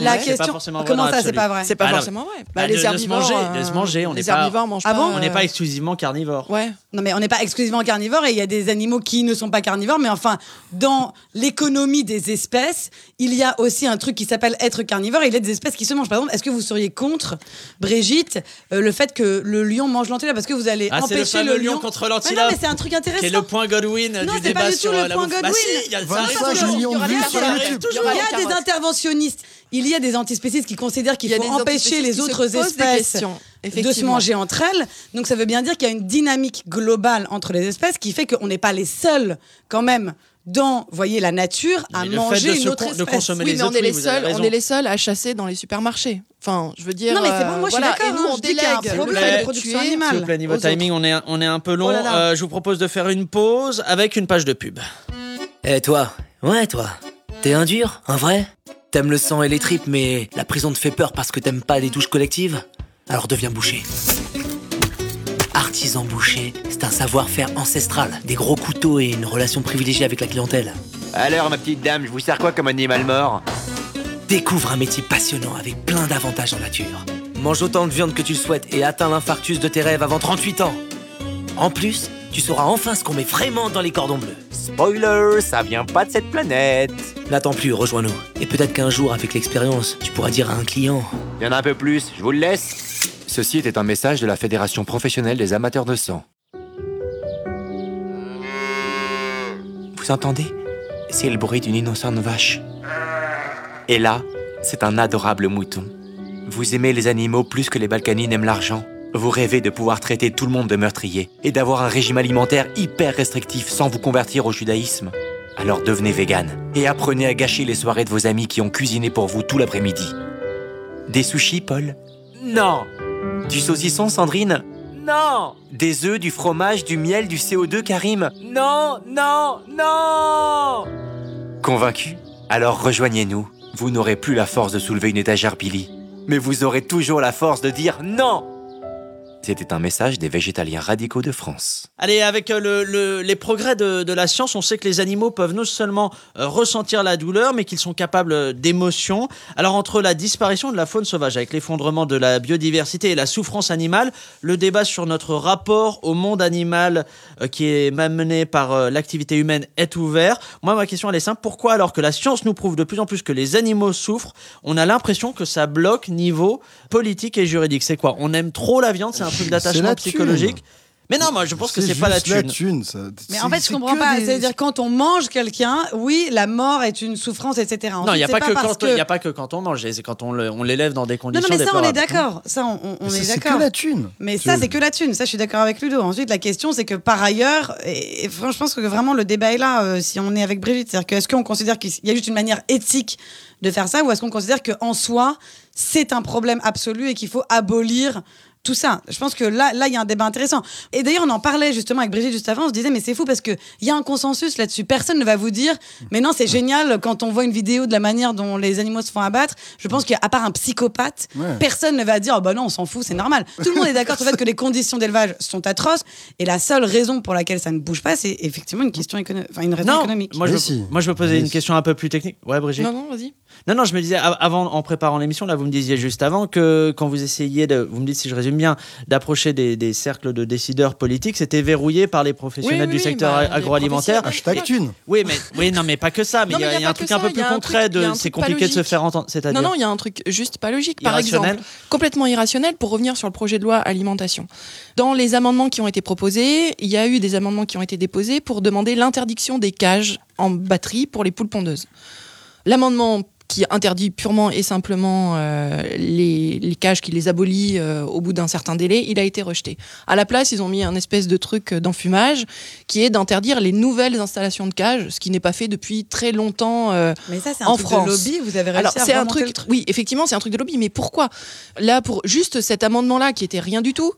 la question, comment ça, c'est pas vrai? C'est pas Ah, non. forcément vrai. Bah, de- de se herbivores, de se manger, on les n'est pas- herbivores mangent Ah pas. bon? On n'est pas exclusivement carnivore. Ouais. Non, mais on n'est pas exclusivement carnivore et il y a des animaux qui ne sont pas carnivores, mais enfin, dans l'économie des espèces, il y a aussi un truc qui s'appelle être carnivore et il y a des espèces qui se mangent. Par exemple, est-ce que vous seriez contre, Brigitte, euh, le fait que le lion mange l'antilope Parce que vous allez Ah, c'est le empêcher le lion contre Mais non, l'antilope. mais c'est un truc intéressant. Qui est le point Godwin Non, du c'est pas débat du tout sur le euh, la point. Bah Godwin. si, il y a- ça 25 arrive toujours. millions de Il y aura vues des sur. YouTube. Il y a des interventionnistes, il y a des antispécistes qui considèrent qu'il Il y a faut des empêcher les autres espèces de se manger entre elles. Donc ça veut bien dire qu'il y a une dynamique globale entre les espèces qui fait qu'on n'est pas les seuls quand même dans, voyez, la nature à Mais manger une autre de espèce. consommer Oui, les mais on autres, est les seuls, on est les seuls à chasser dans les supermarchés. Enfin, je veux dire. Non, mais c'est bon, euh, moi, je suis voilà. d'accord, Et nous, hein, on délègue problème le de fait de production animale. S'il vous plaît, niveau timing, on est, un- on est un peu long. Oh là là. Euh, je vous propose de faire une pause avec une page de pub. Eh toi Ouais toi T'es un dur, un vrai? T'aimes le sang et les tripes, mais la prison te fait peur parce que t'aimes pas les douches collectives Alors deviens boucher. Artisan boucher, c'est un savoir-faire ancestral, des gros couteaux et une relation privilégiée avec la clientèle. Alors, ma petite dame, je vous sers quoi comme animal mort? Découvre un métier passionnant avec plein d'avantages en nature. Mange autant de viande que tu le souhaites et atteins l'infarctus de tes rêves avant 38 ans. En plus, tu sauras enfin ce qu'on met vraiment dans les cordons bleus. Spoiler, ça vient pas de cette planète. N'attends plus, rejoins-nous. Et peut-être qu'un jour, avec l'expérience, tu pourras dire à un client Il y en a un peu plus, je vous le laisse. Ceci était un message de la Fédération professionnelle des amateurs de sang. Vous entendez? C'est le bruit d'une innocente vache. Et là, c'est un adorable mouton. Vous aimez les animaux plus que les Balkany n'aiment l'argent. Vous rêvez de pouvoir traiter tout le monde de meurtrier et d'avoir un régime alimentaire hyper restrictif sans vous convertir au judaïsme. Alors devenez vegan et apprenez à gâcher les soirées de vos amis qui ont cuisiné pour vous tout l'après-midi. Des sushis, Paul? Non Du saucisson, Sandrine? Non Des œufs, du fromage, du miel, du CO2, Karim? Non, non, non Convaincu Alors rejoignez-nous. Vous n'aurez plus la force de soulever une étagère Billy. Mais vous aurez toujours la force de dire non C'était un message des végétaliens radicaux de France. Allez, avec euh, le- le- les progrès de, la science, on sait que les animaux peuvent non seulement euh, ressentir la douleur, mais qu'ils sont capables euh, d'émotions. Alors, entre la disparition de la faune sauvage, avec l'effondrement de la biodiversité et la souffrance animale, le débat sur notre rapport au monde animal qui est mené par l'activité humaine est ouvert. Moi, ma question, elle est simple. Pourquoi, alors que la science nous prouve de plus en plus que les animaux souffrent, on a l'impression que ça bloque niveau politique et juridique? C'est quoi? On aime trop la viande, truc C'est d'attachement la thune. psychologique mais non, moi je pense que c'est pas la juste la thune. thune. ça. Mais en fait, je comprends que pas. des- C'est-à-dire, quand on mange quelqu'un, oui, la mort est une souffrance, etc. Non, il n'y a, pas que quand, y a pas que quand on mange, c'est quand on le- on l'élève dans des conditions non, mais ça, on est d'accord. Ça, on, on- on Mais est ça, C'est que d'accord. la thune. Mais ça, c'est que la thune. Ça, je suis d'accord avec Ludo. Ensuite, la question, c'est que par ailleurs, et, et franchement, je pense que vraiment le débat est là, euh, si on est avec Brigitte. C'est-à-dire que est-ce qu'on considère qu'il y a juste une manière éthique de faire ça, ou est-ce qu'on considère qu'en soi, c'est un problème absolu et qu'il faut abolir tout ça. Je pense que là, là, il y a un débat intéressant. Et d'ailleurs, on en parlait justement avec Brigitte juste avant. On se disait, mais c'est fou parce que il y a un consensus là-dessus. Personne ne va vous dire, mais non, c'est génial quand on voit une vidéo de la manière dont les animaux se font abattre. Je pense qu'à part un psychopathe, Ouais. personne ne va dire, oh bah non, on s'en fout, c'est normal. Tout le monde est d'accord sur le fait que les conditions d'élevage sont atroces. Et la seule raison pour laquelle ça ne bouge pas, c'est effectivement une question économique, enfin une raison Non, économique. moi je, moi je veux poser Mais une question un peu plus technique. Ouais, Brigitte. Non, non, vas-y. Non, non, je me disais av- avant, en préparant l'émission, là, vous me disiez juste avant que quand vous essayez de, vous me dites si je résume bien, d'approcher des, des cercles de décideurs politiques, c'était verrouillé par les professionnels Oui, oui, du secteur bah, agroalimentaire. Hashtag thune. Oui, mais oui, non, mais pas que ça. Mais il y a, y un truc un peu plus concret. c'est compliqué de se faire entendre. C'est-à-dire. Non, non, il y a un truc juste pas logique. Par exemple, complètement irrationnel pour revenir sur le projet de loi alimentation. Dans les amendements qui ont été proposés, il y a eu des amendements qui ont été déposés pour demander l'interdiction des cages en batterie pour les poules pondeuses. L'amendement qui interdit purement et simplement euh, les, les cages, qui les abolit euh, au bout d'un certain délai, il a été rejeté. À la place, ils ont mis un espèce de truc d'enfumage qui est d'interdire les nouvelles installations de cages, ce qui n'est pas fait depuis très longtemps euh, Mais ça, c'est un En truc France. de lobby. Vous avez réussi alors à c'est un truc, le oui, effectivement, c'est un truc de lobby, mais pourquoi? Là, pour juste cet amendement-là qui était rien du tout,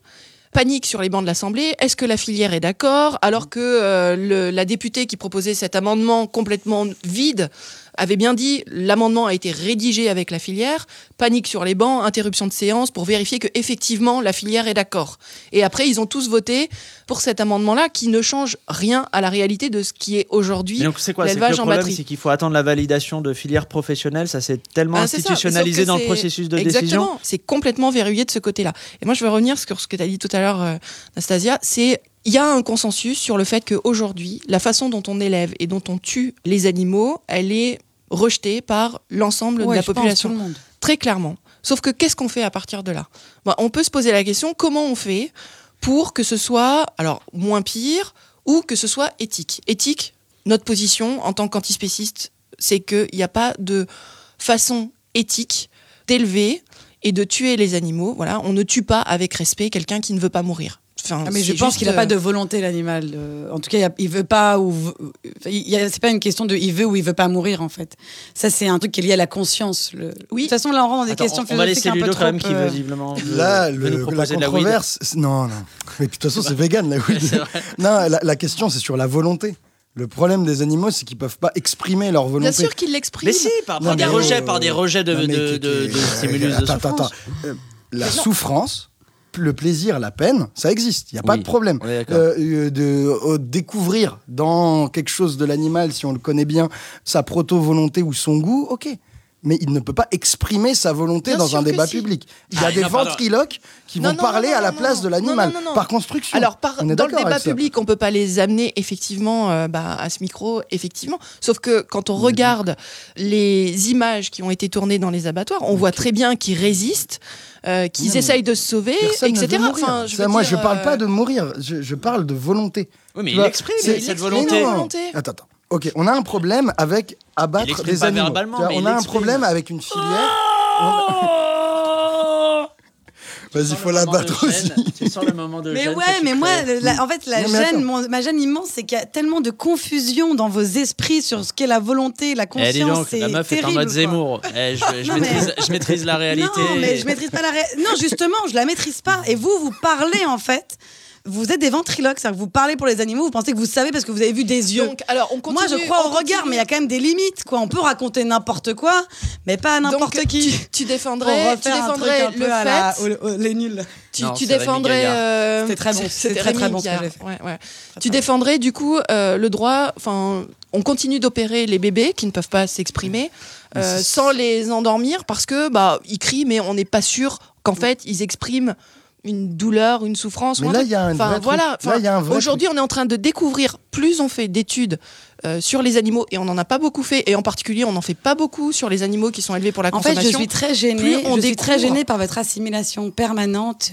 panique sur les bancs de l'Assemblée. Est-ce que la filière est d'accord? Alors que euh, le- la députée qui proposait cet amendement complètement vide avait bien dit l'amendement a été rédigé avec la filière. Panique sur les bancs, interruption de séance pour vérifier que effectivement la filière est d'accord. Et après, ils ont tous voté pour cet amendement-là qui ne change rien à la réalité de ce qui est aujourd'hui Mais donc c'est quoi? C'est que le l'élevage en problème, batterie. c'est qu'il faut attendre la validation de filières professionnelles. Ça c'est tellement Ah, institutionnalisé dans le processus de Exactement. décision. C'est complètement verrouillé de ce côté-là. Et moi, je veux revenir sur ce que tu as dit tout à l'heure, euh, Anastasia. C'est il y a un consensus sur le fait qu'aujourd'hui, la façon dont on élève et dont on tue les animaux, elle est rejetée par l'ensemble de la pense, population. monde. Très clairement. Sauf que qu'est-ce qu'on fait à partir de là? Bah, On peut se poser la question comment on fait pour que ce soit alors moins pire ou que ce soit éthique? Éthique, notre position en tant qu'antispéciste, c'est qu'il n'y a pas de façon éthique d'élever et de tuer les animaux. Voilà, on ne tue pas avec respect quelqu'un qui ne veut pas mourir. Enfin, Ah, mais je pense qu'il n'a pas euh, de volonté l'animal. euh, En tout cas, il y a- il veut pas ou veut- il y a- c'est pas une question de il veut ou il veut pas mourir en fait. Ça c'est un truc qui est lié à la conscience. le- Oui. De toute façon, là on rentre dans des Attends, questions on, on va laisser philosophiques un Ludo peu quand même trop, qui euh, visiblement veut- Là, veut le- nous la la controverse. c'est- Non, non. Mais de toute façon, c'est vegan, la weed. Non, la, la question, c'est sur la volonté. Le problème des animaux, c'est qu'ils peuvent pas exprimer leur volonté. Bien sûr qu'il l'exprime. Mais si, par, des rejets, par des rejets de, Non, de, de- stimulus souffrance. La souffrance, le plaisir, la peine, ça existe. Il n'y a pas de problème. Euh, euh, de euh, découvrir dans quelque chose de l'animal, si on le connaît bien, sa proto-volonté ou son goût, ok. Mais il ne peut pas exprimer sa volonté Bien dans un débat si. public. Il y a Ah, des ventriloques qui Non, vont non, parler non, à la non, place non, de l'animal, non, non, non. par construction. Alors, par- On est dans le débat public, on peut pas les amener effectivement euh, bah, à ce micro, effectivement. Sauf que quand on regarde les images qui ont été tournées dans les abattoirs, on voit très bien qu'ils résistent, euh, qu'ils essayent de se sauver, Personne ne etc. Enfin, je Ça, moi, dire, je parle euh, pas de mourir, je, je parle de volonté. Oui, mais il exprime cette volonté. volonté. Attends, attends. Ok, on a un problème avec abattre des animaux. mais on il a un problème avec une filière. Vas-y, il faut l'abattre aussi. Tu sens le moment de Mais gêne ouais, mais moi, la- en fait, la Non, gêne, mon- ma gêne immense, c'est qu'il y a tellement de confusion dans vos esprits sur ce qu'est la volonté, la Eh, dis conscience. donc, la meuf terrible, est en mode quoi. Zemmour. Eh, je, je Non, mais- maîtrise, je maîtrise la réalité. Non, mais je maîtrise pas la ré- Non, justement, je la maîtrise pas. Et vous, vous parlez en fait vous êtes des ventriloques, c'est-à-dire que vous parlez pour les animaux, vous pensez que vous savez parce que vous avez vu des yeux. Donc, alors, on continue. Moi, je crois au regard, mais il y a quand même des limites, quoi. On peut raconter n'importe quoi, mais pas à n'importe Donc, qui. Tu, défendrais, tu refaire un truc défendrais un le peu à la- fait. au- au- les nuls. Tu, Non, tu c'est Rémi défendrais. Euh, C'était très bon, c'était c'était très, très bon ce que Gaillard. j'ai fait. Ouais, ouais. Très, Tu défendrais du coup euh, le droit. Enfin, on continue d'opérer les bébés qui ne peuvent pas s'exprimer euh, sans les endormir parce que bah ils crient, mais on n'est pas sûr qu'en fait ils expriment une douleur, une souffrance. ou Mais là, il y a un Enfin, vrai truc. voilà. Là, Enfin, il y a un vrai Aujourd'hui, on est en train de découvrir. Plus on fait d'études euh, sur les animaux et on n'en a pas beaucoup fait, et en particulier, on n'en fait pas beaucoup sur les animaux qui sont élevés pour la En fait, consommation. je suis très Plus gênée. on Je suis très gênée par votre assimilation permanente.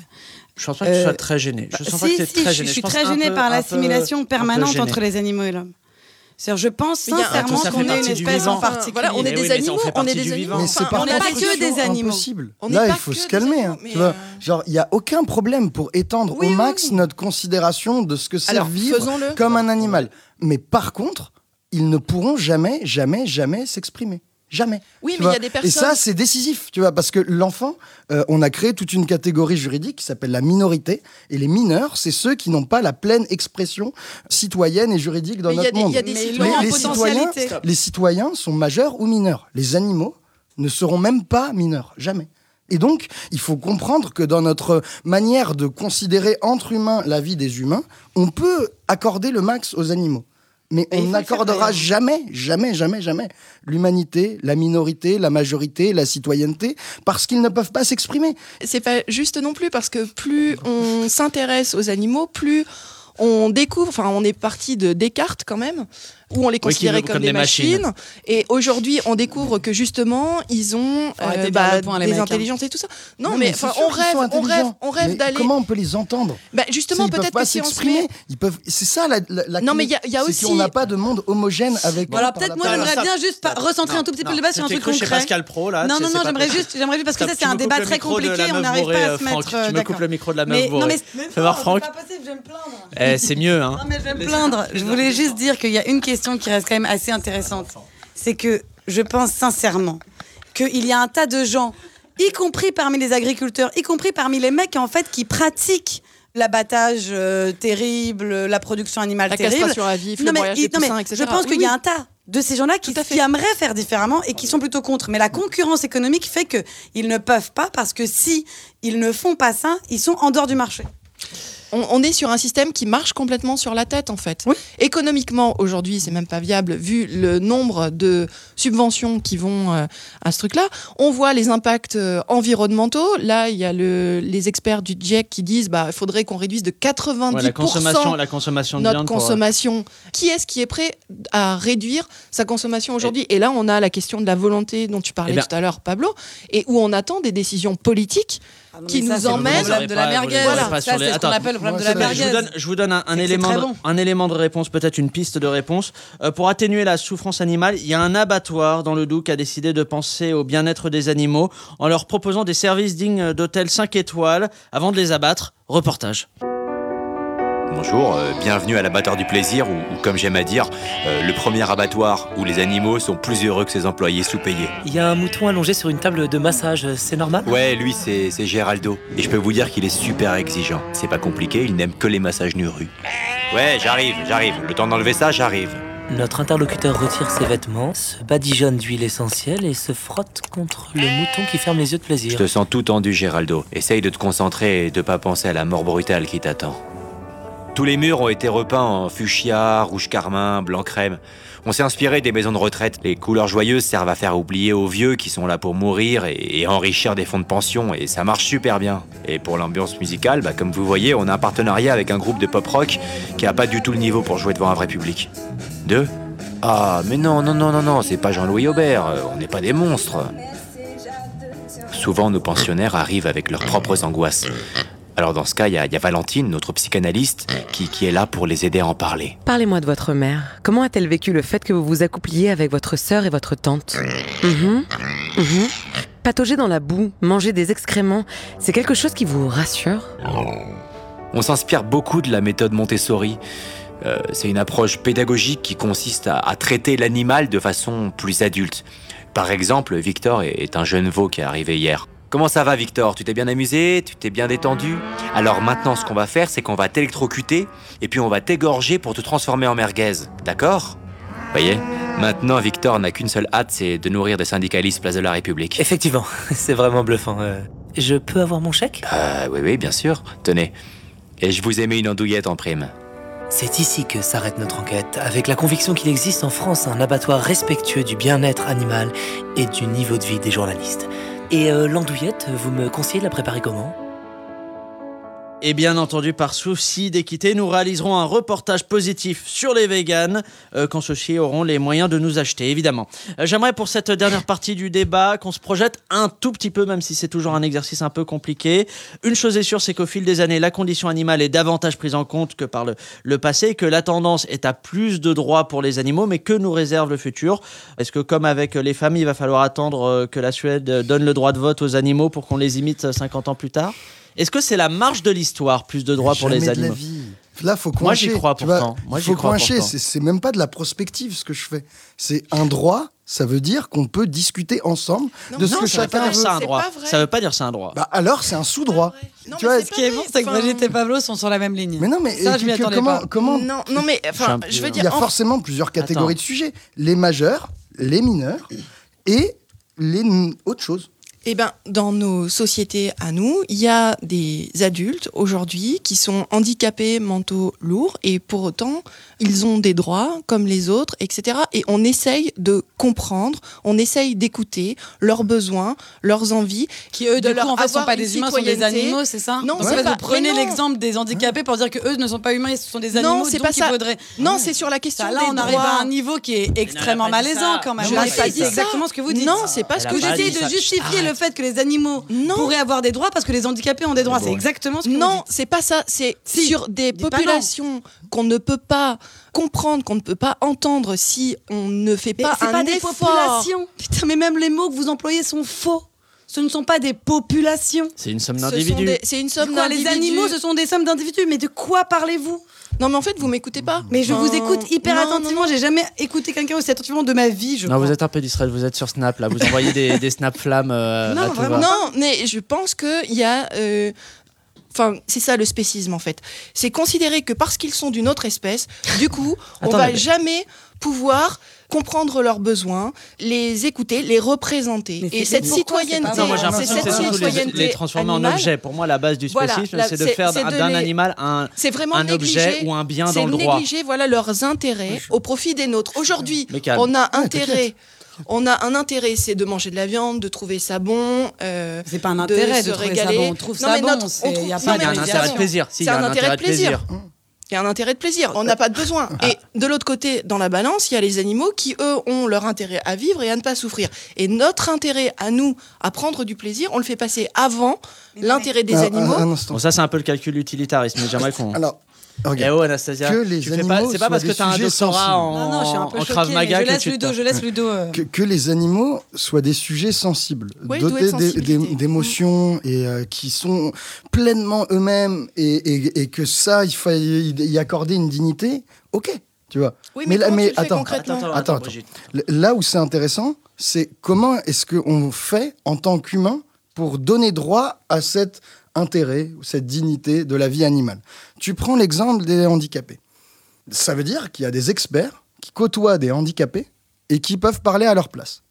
Je pense pas que tu sois Euh, très gêné. Je sens si, pas que tu es si, très je- gêné. Je suis très gênée par l'assimilation permanente entre les animaux et l'homme. C'est-à-dire, je pense sincèrement qu'on est une espèce en particulier. Voilà, on est Eh des animaux, on est des animaux. on n'est pas que des animaux. impossible. On n'est Là, pas il faut que se calmer. hein, mais, tu vois. euh, Genre, il n'y a aucun problème pour étendre Oui, au max oui. notre considération de ce que c'est vivre comme un animal. Mais par contre, ils ne pourront jamais, jamais, jamais s'exprimer. Jamais. Oui, mais il y a des Et personnes. ça, c'est décisif, tu vois, parce que l'enfant, euh, on a créé toute une catégorie juridique qui s'appelle la minorité, et les mineurs, c'est ceux qui n'ont pas la pleine expression citoyenne et juridique dans Mais il y a notre des- monde. il y a des Mais en les citoyens, les citoyens sont majeurs ou mineurs. Les animaux ne seront même pas mineurs, jamais. Et donc, il faut comprendre que dans notre manière de considérer entre humains la vie des humains, on peut accorder le max aux animaux. Mais Et on n'accordera jamais, jamais, jamais, jamais l'humanité, la minorité, la majorité, la citoyenneté, parce qu'ils ne peuvent pas s'exprimer. c'est pas juste non plus parce que plus on s'intéresse aux animaux, plus on découvre, enfin on est parti de Descartes quand même, où on les considérait qui- comme, comme des des machines. machines, et aujourd'hui on découvre que justement ils ont euh, bah, point, des mecs, hein. intelligences et tout ça. Non, Non, mais sûr on rêve, on rêve, on rêve Mais d'aller. Comment on peut les entendre? Bah, justement peut-être que si on se s'exprimer. met Ils peuvent. C'est ça la, la, la Non, clé. mais il y a- il y a aussi- qu'on n'a pas de monde homogène avec. Voilà, peut-être moi j'aimerais bien juste pas- recentrer un tout petit peu le débat sur un truc concret. Pascal Pro là. Non, non, non, j'aimerais juste, j'aimerais juste parce que ça c'est un débat le très micro de compliqué, la on n'arrive pas à se mettre Tu euh, me coupes le micro de la meuf Mais non mais Fais voir Franck. C'est pas possible, je vais me plaindre. Eh, c'est mieux, hein. Non mais je vais me plaindre. Je voulais juste dire qu'il y a une question qui reste quand même assez intéressante. C'est que je pense sincèrement qu'il y a un tas de gens, y compris parmi les agriculteurs, y compris parmi les mecs en fait qui pratiquent l'abattage euh, terrible, la production animale la terrible. castration à vif, le Non mais, des non, mais poussins, etc. je pense Oui, qu'il y a un tas de ces gens-là qui, aimeraient faire différemment et qui sont plutôt contre. Mais la concurrence économique fait que ils ne peuvent pas parce que si ils ne font pas ça, ils sont en dehors du marché. On, on est sur un système qui marche complètement sur la tête en fait. Oui. Économiquement, aujourd'hui, c'est même pas viable vu le nombre de subventions qui vont euh, à ce truc-là. On voit les impacts euh, environnementaux. Là, il y a le- les experts du GIEC qui disent bah faudrait qu'on réduise de 90% Ouais, la consommation, la consommation de notre pour, euh, consommation. Qui est-ce qui est prêt à réduire sa consommation aujourd'hui? Et là, on a la question de la volonté dont tu parlais Eh tout à l'heure, Pablo, et où on attend des décisions politiques qui nous emmène- problème de la merguez. aurez Voilà. pas Ça, sur les- c'est ce qu'on Attends. appelle le problème de Moi, la c'est- Je vous merguez. donne, je vous donne un, élément, de, bon. un élément de réponse, peut-être une piste de réponse. Euh, pour atténuer la souffrance animale, il y a un abattoir dans le Doubs qui a décidé de penser au bien-être des animaux en leur proposant des services dignes d'hôtels 5 étoiles avant de les abattre. Reportage. Bonjour, euh, bienvenue à l'abattoir du plaisir, ou, ou comme j'aime à dire, euh, le premier abattoir où les animaux sont plus heureux que ses employés sous-payés. Il y a un mouton allongé sur une table de massage, c'est normal? Ouais, lui c'est Géraldo, et je peux vous dire qu'il est super exigeant. C'est pas compliqué, il n'aime que les massages nus rue. Ouais, j'arrive, j'arrive. Le temps d'enlever ça, j'arrive. Notre interlocuteur retire ses vêtements, se badigeonne d'huile essentielle et se frotte contre le mouton qui ferme les yeux de Je plaisir. te sens tout tendu, Géraldo. Essaye de te concentrer et de pas penser à la mort brutale qui t'attend. Tous les murs ont été repeints en fuchsia, rouge carmin, blanc crème. On s'est inspiré des maisons de retraite. Les couleurs joyeuses servent à faire oublier aux vieux qui sont là pour mourir et, enrichir des fonds de pension, et ça marche super bien. Et pour l'ambiance musicale, bah, comme vous voyez, on a un partenariat avec un groupe de pop rock qui a pas du tout le niveau pour jouer devant un vrai public. Deux? Ah, mais non, non, non, non, non, c'est pas Jean-Louis Aubert, euh, on n'est pas des monstres. Souvent, nos pensionnaires arrivent avec leurs propres angoisses. Alors dans ce cas, il y, a- il y a Valentine, notre psychanalyste, qui, qui est là pour les aider à en parler. Parlez-moi de votre mère. Comment a-t-elle vécu le fait que vous vous accoupliez avec votre sœur et votre tante Mhm. Mhm. Patauger dans la boue, manger des excréments, c'est quelque chose qui vous rassure? On s'inspire beaucoup de la méthode Montessori. Euh, c'est une approche pédagogique qui consiste à, à traiter l'animal de façon plus adulte. Par exemple, Victor est, est un jeune veau qui est arrivé hier. Comment ça va, Victor? Tu t'es bien amusé? Tu t'es bien détendu? Alors maintenant, ce qu'on va faire, c'est qu'on va t'électrocuter et puis on va t'égorger pour te transformer en merguez. D'accord? Voyez Maintenant, Victor n'a qu'une seule hâte, c'est de nourrir des syndicalistes place de la République. Effectivement, c'est vraiment bluffant. euh. Je peux avoir mon chèque? Euh, oui, oui, bien sûr. Tenez. Et je vous ai mis une andouillette en prime. C'est ici que s'arrête notre enquête, avec la conviction qu'il existe en France un abattoir respectueux du bien-être animal et du niveau de vie des journalistes. Et euh, l'andouillette, vous me conseillez de la préparer comment? Et bien entendu, par souci d'équité, nous réaliserons un reportage positif sur les véganes euh, quand ceux-ci auront les moyens de nous acheter, évidemment. Euh, J'aimerais pour cette dernière partie du débat qu'on se projette un tout petit peu, même si c'est toujours un exercice un peu compliqué. Une chose est sûre, c'est qu'au fil des années, la condition animale est davantage prise en compte que par le, passé, que la tendance est à plus de droits pour les animaux, mais que nous réserve le futur? Est-ce que comme avec les femmes, il va falloir attendre euh, que la Suède donne le droit de vote aux animaux pour qu'on les imite 50 ans plus tard? Est-ce que c'est la marche de l'histoire, plus de droits pour les de la animaux vie. Là, faut Moi, j'y crois vois. pourtant. Moi, Il j'y faut crois coincher. pourtant. C'est- même pas de la prospective ce que je fais. C'est un droit. Ça veut dire qu'on peut discuter ensemble Non, de ce non, que ça veut Ça veut pas chacun dire veut. ça un droit. Ça veut pas dire c'est un droit. Bah alors, c'est un sous-droit. Tu vois, Ce qui est vrai. bon, c'est que Brigitte et Pablo sont sur la même ligne. Mais non, mais Ça, et je m'y que- attendais comment, pas. comment Non, non, mais enfin, je veux Il dire, y a en- forcément plusieurs catégories de sujets les majeurs, les mineurs et les autres choses. Eh ben, dans nos sociétés à nous, il y a des adultes aujourd'hui qui sont handicapés mentaux lourds et pour autant, ils ont des droits comme les autres, etc. Et on essaye de comprendre, on essaye d'écouter leurs besoins, leurs envies. Qui eux, de leur leur en fait, sont pas des humains, sont des animaux, c'est ça Non, Donc, c'est en fait, pas- vous prenez l'exemple des handicapés pour dire que eux ne sont pas humains, ce sont des animaux. Non, c'est donc pas ça. faudrait. Non, c'est sur la question Ça, là, des on arrive droits. à un niveau qui est extrêmement malaisant quand même. Je n'ai pas dit ça. exactement ce que vous dites. Non, c'est pas ce que J'essaie de justifier Arrête. le fait que les animaux Non. pourraient avoir des droits parce que les handicapés ont des droits. bon, C'est ouais. exactement ce que vous Non, c'est pas ça. C'est Si, sur des dis populations qu'on ne peut pas comprendre, qu'on ne peut pas entendre si on ne fait Mais pas un pas des effort. populations. Putain, mais même les mots que vous employez sont faux. Ce ne sont pas des populations. C'est une somme d'individus. des- C'est une somme les animaux, ce sont des sommes d'individus. Mais de quoi parlez-vous? Non, mais en fait, vous m'écoutez pas. Mais je vous écoute hyper non, attentivement. J'ai jamais écouté quelqu'un aussi attentivement de ma vie. Je Non, crois. vous êtes un peu distrait, vous êtes sur Snap là, vous envoyez des, des Snap flammes. euh, Non, vraiment. Non, mais je pense qu'il y a. euh, Enfin, c'est ça le spécisme en fait. C'est considérer que parce qu'ils sont d'une autre espèce, du coup, on Attends, va mais- jamais pouvoir comprendre leurs besoins, les écouter, les représenter. Mais Et c'est- cette c'est citoyenneté, Non, moi Non, c'est cette c'est surtout les, citoyenneté les transformer en objet. Pour moi, la base du spécisme, c'est de c'est- faire c'est d'un les- animal un, C'est vraiment un négliger, objet ou un bien c'est dans le droit. négliger voilà leurs intérêts au profit des nôtres. Aujourd'hui, on a intérêt. On a un intérêt, c'est de manger de la viande, de trouver ça bon. euh, C'est pas un intérêt de, se trouver régaler. ça bon. On trouve Non, ça mais bon. notre- c'est- on Il trouve- y a non, pas a un intérêt de plaisir. Si, C'est un intérêt de plaisir. plaisir. Il y a un intérêt de plaisir. On n'a pas de besoin. Et de l'autre côté, dans la balance, il y a les animaux qui, eux, ont leur intérêt à vivre et à ne pas souffrir. Et notre intérêt à nous, à prendre du plaisir, on le fait passer avant l'intérêt des Ah, animaux. Bon, ça c'est un peu le calcul utilitariste, mais j'aimerais qu'on. Alors, Eh regarde. oh Anastasia, Que les tu animaux pas, c'est pas soient parce que des t'as un sujets doctorat sensibles. en, Non, non, je suis un peu en Krav Maga je que laisse tu te- Ludo, je laisse Ludo. euh, que, que les animaux soient des sujets sensibles, Oui, dotés d'émotions et euh, qui sont pleinement eux-mêmes et, et- et que ça, il faut y accorder une dignité, ok, tu vois. Oui, mais, Mais là- mais tu le fais attends, concrètement Attends, attends, Attends, attends, Là où c'est intéressant, c'est comment est-ce qu'on fait en tant qu'humain pour donner droit à cet intérêt, cette dignité de la vie animale. Tu prends l'exemple des handicapés. Ça veut dire qu'il y a des experts qui côtoient des handicapés et qui peuvent parler à leur place.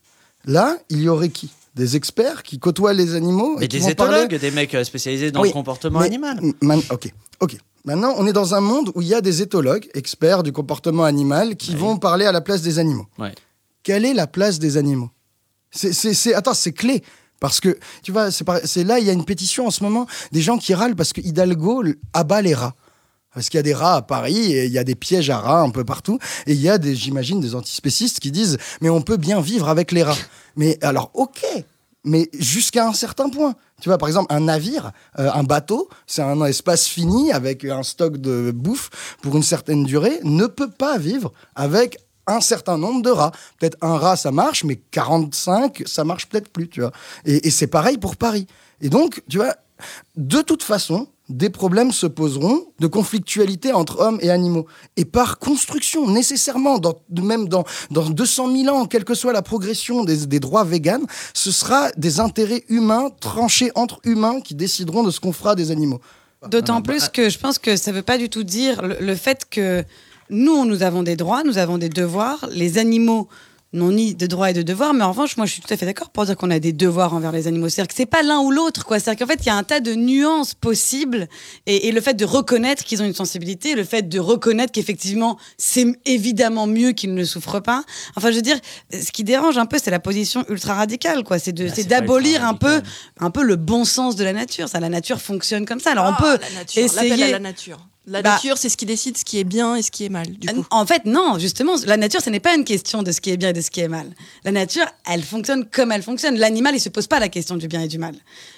Là, il y aurait qui? Des experts qui côtoient les animaux Mais et qui des vont parler- éthologues, des mecs euh, spécialisés dans Oui, le comportement mais- animal. Man- ok, ok. Maintenant, on est dans un monde où il y a des éthologues, experts du comportement animal, qui vont parler à la place des animaux. Ouais. Quelle est la place des animaux? C'est, c'est, c'est- Attends, c'est clé. Parce que, tu vois, c'est, là, il y a une pétition en ce moment, des gens qui râlent parce que Hidalgo abat les rats. Parce qu'il y a des rats à Paris et il y a des pièges à rats un peu partout. Et il y a des, j'imagine, des antispécistes qui disent Mais on peut bien vivre avec les rats. Mais alors, ok, mais jusqu'à un certain point. Tu vois, par exemple, un navire, euh, un bateau, c'est un espace fini avec un stock de bouffe pour une certaine durée, ne peut pas vivre avec un certain nombre de rats. Peut-être un rat, ça marche, mais 45, ça marche peut-être plus, tu vois. Et, et c'est pareil pour Paris. Et donc, tu vois, de toute façon, des problèmes se poseront de conflictualité entre hommes et animaux. Et par construction, nécessairement, dans, même dans, dans 200 000 ans, quelle que soit la progression des, des droits véganes, ce sera des intérêts humains tranchés entre humains qui décideront de ce qu'on fera des animaux. D'autant Ah, bah, plus que je pense que ça ne veut pas du tout dire le, le fait que nous, nous avons des droits, nous avons des devoirs. Les animaux n'ont ni de droits et de devoirs, mais en revanche, moi, je suis tout à fait d'accord pour dire qu'on a des devoirs envers les animaux. C'est-à-dire que c'est pas l'un ou l'autre, quoi. C'est-à-dire qu'en fait, il y a un tas de nuances possibles, et, et le fait de reconnaître qu'ils ont une sensibilité, le fait de reconnaître qu'effectivement, c'est évidemment mieux qu'ils ne souffrent pas. Enfin, je veux dire, ce qui dérange un peu, c'est la position ultra radicale, quoi. C'est de, Bah, c'est d'abolir un peu, un peu le bon sens de la nature. Ça, la nature fonctionne comme ça. Alors, on Ah, peut la nature, essayer. la nature. La Bah- nature, c'est ce qui décide ce qui est bien et ce qui est mal. Du coup. En fait, non, justement, la nature, ce n'est pas une question de ce qui est bien et de ce qui est mal. La nature, elle fonctionne comme elle fonctionne. L'animal, il se pose pas la question du bien et du mal.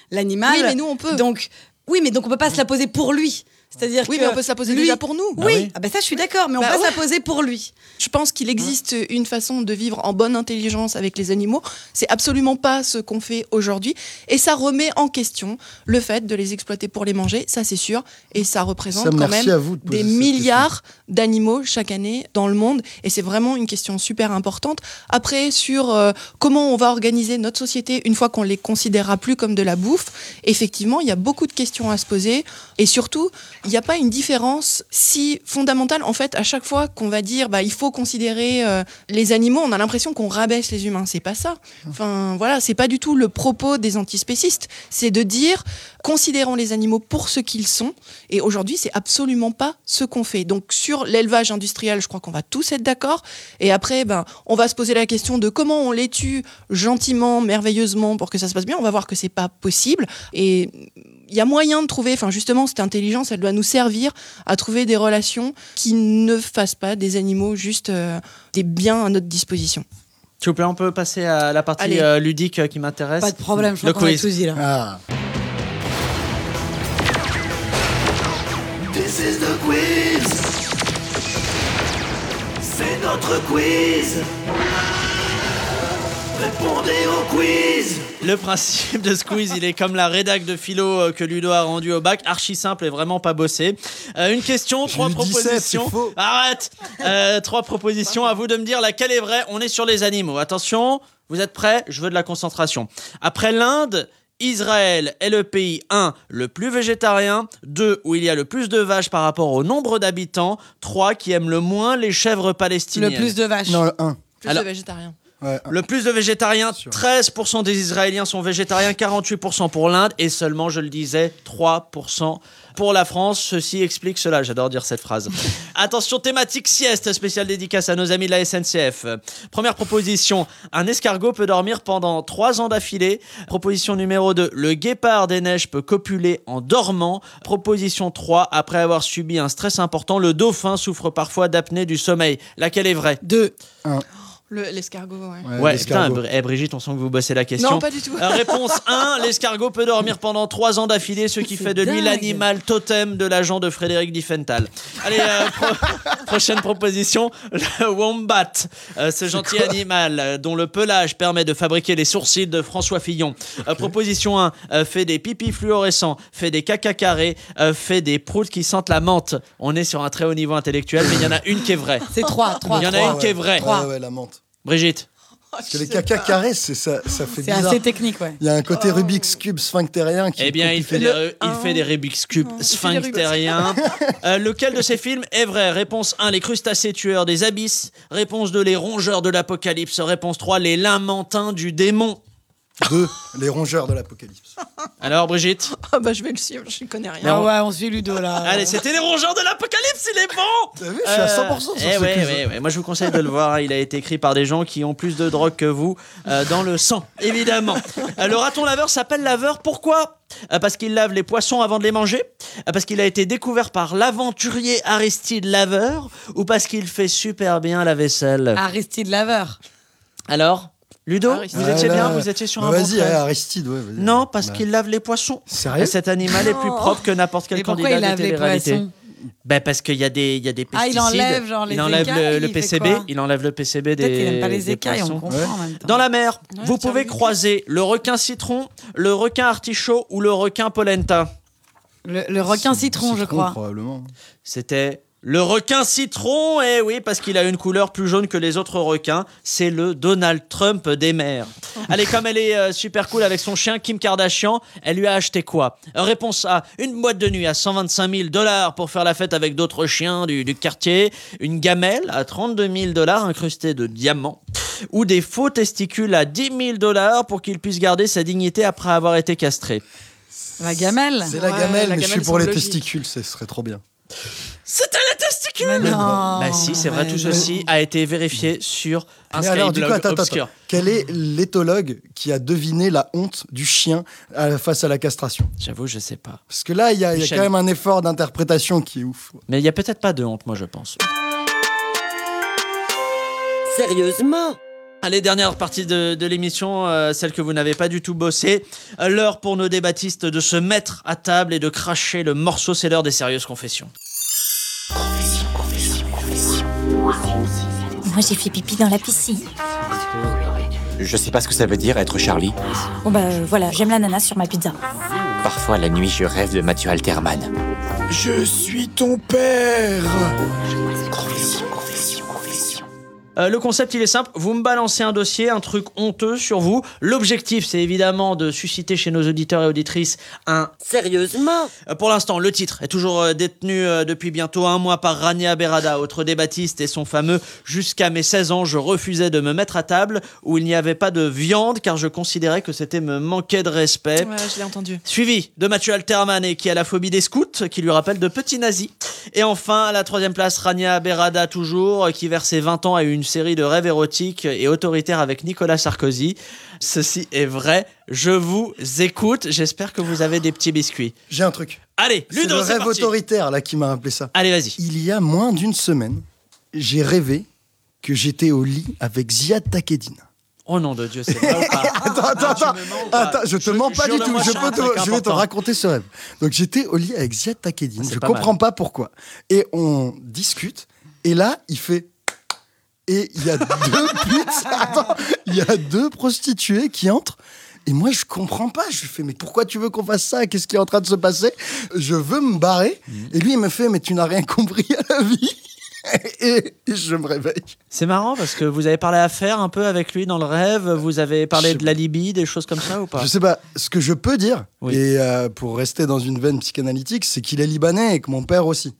L'animal. Oui, mais nous, on peut. Donc, oui, mais donc on peut pas se la poser pour lui. C'est-à-dire Oui, que mais on peut se la poser lui- déjà pour nous. Oui, ah ben ça, je suis d'accord, mais on Bah peut ouais. se la poser pour lui. Je pense qu'il existe une façon de vivre en bonne intelligence avec les animaux. C'est absolument pas ce qu'on fait aujourd'hui. Et ça remet en question le fait de les exploiter pour les manger, ça c'est sûr. Et ça représente quand même de des milliards d'animaux chaque année dans le monde. Et c'est vraiment une question super importante. Après, sur euh, comment on va organiser notre société une fois qu'on les considérera plus comme de la bouffe, effectivement, il y a beaucoup de questions à se poser. Et surtout, il n'y a pas une différence si fondamentale. En fait, à chaque fois qu'on va dire bah, il faut considérer euh, les animaux, on a l'impression qu'on rabaisse les humains. C'est pas ça. Enfin, voilà, c'est pas du tout le propos des antispécistes. C'est de dire considérons les animaux pour ce qu'ils sont. Et aujourd'hui, c'est absolument pas ce qu'on fait. Donc, sur l'élevage industriel, je crois qu'on va tous être d'accord. Et après, ben, on va se poser la question de comment on les tue gentiment, merveilleusement pour que ça se passe bien. On va voir que c'est pas possible. Et il y a moyen de trouver, enfin justement, cette intelligence, elle doit nous servir à trouver des relations qui ne fassent pas des animaux juste euh, des biens à notre disposition. S'il vous plaît, on peut passer à la partie euh, ludique euh, qui m'intéresse. Pas de problème, je crois qu'on dit là. Ah. This is the quiz. C'est notre quiz. Répondez au quiz. Le principe de Squeeze, il est comme la rédac de philo euh, que Ludo a rendu au bac, archi simple et vraiment pas bossé. Euh, une question, trois eu 17, propositions. faux. Arrête Euh, Trois propositions, à vous de me dire laquelle est vraie. On est sur les animaux. Attention, vous êtes prêts? Je veux de la concentration. Après l'Inde, Israël est le pays 1 le plus végétarien, 2 où il y a le plus de vaches par rapport au nombre d'habitants, 3 qui aime le moins les chèvres palestiniennes. Le plus de vaches. Non, le 1. Plus Alors- de végétariens. Ouais, Le plus de végétariens, Sûr. 13% des Israéliens sont végétariens, 48% pour l'Inde et seulement, je le disais, 3% pour la France. Ceci explique cela, j'adore dire cette phrase. Attention, thématique sieste, spéciale dédicace à nos amis de la SNCF. Première proposition, un escargot peut dormir pendant 3 ans d'affilée. Proposition numéro 2, le guépard des neiges peut copuler en dormant. Proposition 3, après avoir subi un stress important, le dauphin souffre parfois d'apnée du sommeil. Laquelle est vraie? Deux. Le- L'escargot, ouais. Ouais, putain, eh, Brigitte, on sent que vous bossez la question. Non, pas du tout. Euh, réponse 1, l'escargot peut dormir pendant 3 ans d'affilée, ce qui fait de lui l'animal totem de l'agent de Frédéric Diffenthal. Allez, euh, pro- prochaine proposition, le wombat, Euh, ce gentil animal euh, dont le pelage permet de fabriquer les sourcils de François Fillon. Euh, proposition 1, euh, fait des pipis fluorescents, fait des caca carrés, euh, fait des proutes qui sentent la menthe. On est sur un très haut niveau intellectuel, mais il y en a une qui est vraie. C'est trois. trois. Il y en a une qui est vraie. Trois. Ouais, ouais, la menthe. Brigitte. Parce que les caca carrés, c'est ça, ça fait C'est bizarre. assez technique, ouais. Il y a un côté Rubik's Cube sphinctérien qui Eh bien, il fait, des, Le il un. fait des Rubik's Cube il fait des sphinctériens. Euh, lequel de ces films est vrai? Réponse 1, les crustacés tueurs des abysses. Réponse 2, les rongeurs de l'apocalypse. Réponse 3, les lamentins du démon. Deux, les rongeurs de l'apocalypse. Alors, Brigitte Ah bah je vais le suivre, je connais rien. Non. Ah ouais, on suit Ludo là. Allez, c'était les rongeurs de l'apocalypse, il est bon T'as vu, je suis à 100% sur Eh ce ouais, quiz. ouais, ouais. Moi, je vous conseille de le voir. Il a été écrit par des gens qui ont plus de drogue que vous euh, dans le sang, évidemment. Euh, le raton laveur s'appelle laveur. Pourquoi? Euh, Parce qu'il lave les poissons avant de les manger Euh, Parce qu'il a été découvert par l'aventurier Aristide Laveur Ou parce qu'il fait super bien la vaisselle? Aristide Laveur. Alors? Ludo, Aristide. vous étiez Ah, bien là, Vous étiez sur bah un bon Vas-y, train ouais, Aristide, ouais. vas-y. Non, parce Bah. qu'il lave les poissons. Sérieux Cet animal est plus propre que n'importe quel pourquoi candidat il de lave les télé-réalité. poissons Ben parce qu'il y a des, il y a des Ah, pesticides. il enlève, genre, les il enlève écailles, le, il PCB. Il enlève le PCB des. Peut-être qu'il aime pas les des écailles, on poissons. comprend en même temps. Dans la mer, Ouais, vous pouvez croiser le requin citron, le requin artichaut ou le requin polenta. Le, le requin citron, je crois. Probablement. C'était le requin citron, et oui, parce qu'il a une couleur plus jaune que les autres requins. C'est le Donald Trump des mers. Allez, comme elle est euh, super cool avec son chien Kim Kardashian, elle lui a acheté quoi? Réponse A une boîte de nuit à 125 000 dollars pour faire la fête avec d'autres chiens du, du quartier, une gamelle à 32 000 dollars incrustée de diamants, ou des faux testicules à 10 000 dollars pour qu'il puisse garder sa dignité après avoir été castré. La gamelle. C'est la Ouais, gamelle, mais je suis pour les logique. testicules, ce serait trop bien. C'était les testicules Mais non. Bah si, c'est vrai, tout ceci a été vérifié sur un Mais alors, du coup, Skyblog attends, attends, obscur. attends. Quel est l'éthologue qui a deviné la honte du chien face à la castration? J'avoue, je sais pas. Parce que là, il y, a il y a Michel. quand même un effort d'interprétation qui est ouf. Mais il y a peut-être pas de honte, moi je pense. Sérieusement? Allez, dernière partie de, de l'émission, euh, celle que vous n'avez pas du tout bossé. Euh, L'heure pour nos débattistes de se mettre à table et de cracher le morceau, c'est l'heure des sérieuses confessions. Moi, j'ai fait pipi dans la piscine. Je sais pas ce que ça veut dire être Charlie. Bon, bah euh, voilà, j'aime l'ananas sur ma pizza. Parfois la nuit je rêve de Mathieu Alterman. Je suis ton père Euh, le concept, il est simple. Vous me balancez un dossier, un truc honteux sur vous. L'objectif, c'est évidemment de susciter chez nos auditeurs et auditrices un Sérieusement Euh, Pour l'instant, le titre est toujours euh, détenu euh, depuis bientôt un mois par Rania Berada, autre débattiste, et son fameux Jusqu'à mes 16 ans, je refusais de me mettre à table où il n'y avait pas de viande car je considérais que c'était me manquer de respect. Ouais, je l'ai entendu. Suivi de Mathieu Alterman et qui a la phobie des scouts, qui lui rappelle de petits nazis. Et enfin, à la troisième place, Rania Berada, toujours, qui vers ses 20 ans a eu une série de rêves érotiques et autoritaires avec Nicolas Sarkozy. Ceci est vrai, je vous écoute, j'espère que vous avez des petits biscuits. J'ai un truc. Allez, C'est Ludo, le c'est rêve parti. autoritaire là qui m'a appelé ça. Allez, vas-y. Il y a moins d'une semaine, j'ai rêvé que j'étais au lit avec Ziad Takedine. Oh nom de Dieu, c'est vrai ou pas Attends, attends, Ah, attends. je te mens pas du tout. Je, peux te- vais te raconter ce rêve. Donc j'étais au lit avec Ziad Takedine. C'est Je pas comprends mal. pas pourquoi. Et on discute. Et là, il fait. Et il y a deux putes. Attends, il y a deux prostituées qui entrent. Et moi, je comprends pas. Je lui fais, mais pourquoi tu veux qu'on fasse ça? Qu'est-ce qui est en train de se passer? Je veux me barrer. Mhm. Et lui, il me fait, mais tu n'as rien compris à la vie. Et je me réveille. C'est marrant parce que vous avez parlé affaires un peu avec lui dans le rêve, vous avez parlé Je de la Libye, des choses comme ça ou pas? Je sais pas. Ce que je peux dire, Oui. et euh, pour rester dans une veine psychanalytique, c'est qu'il est libanais et que mon père aussi.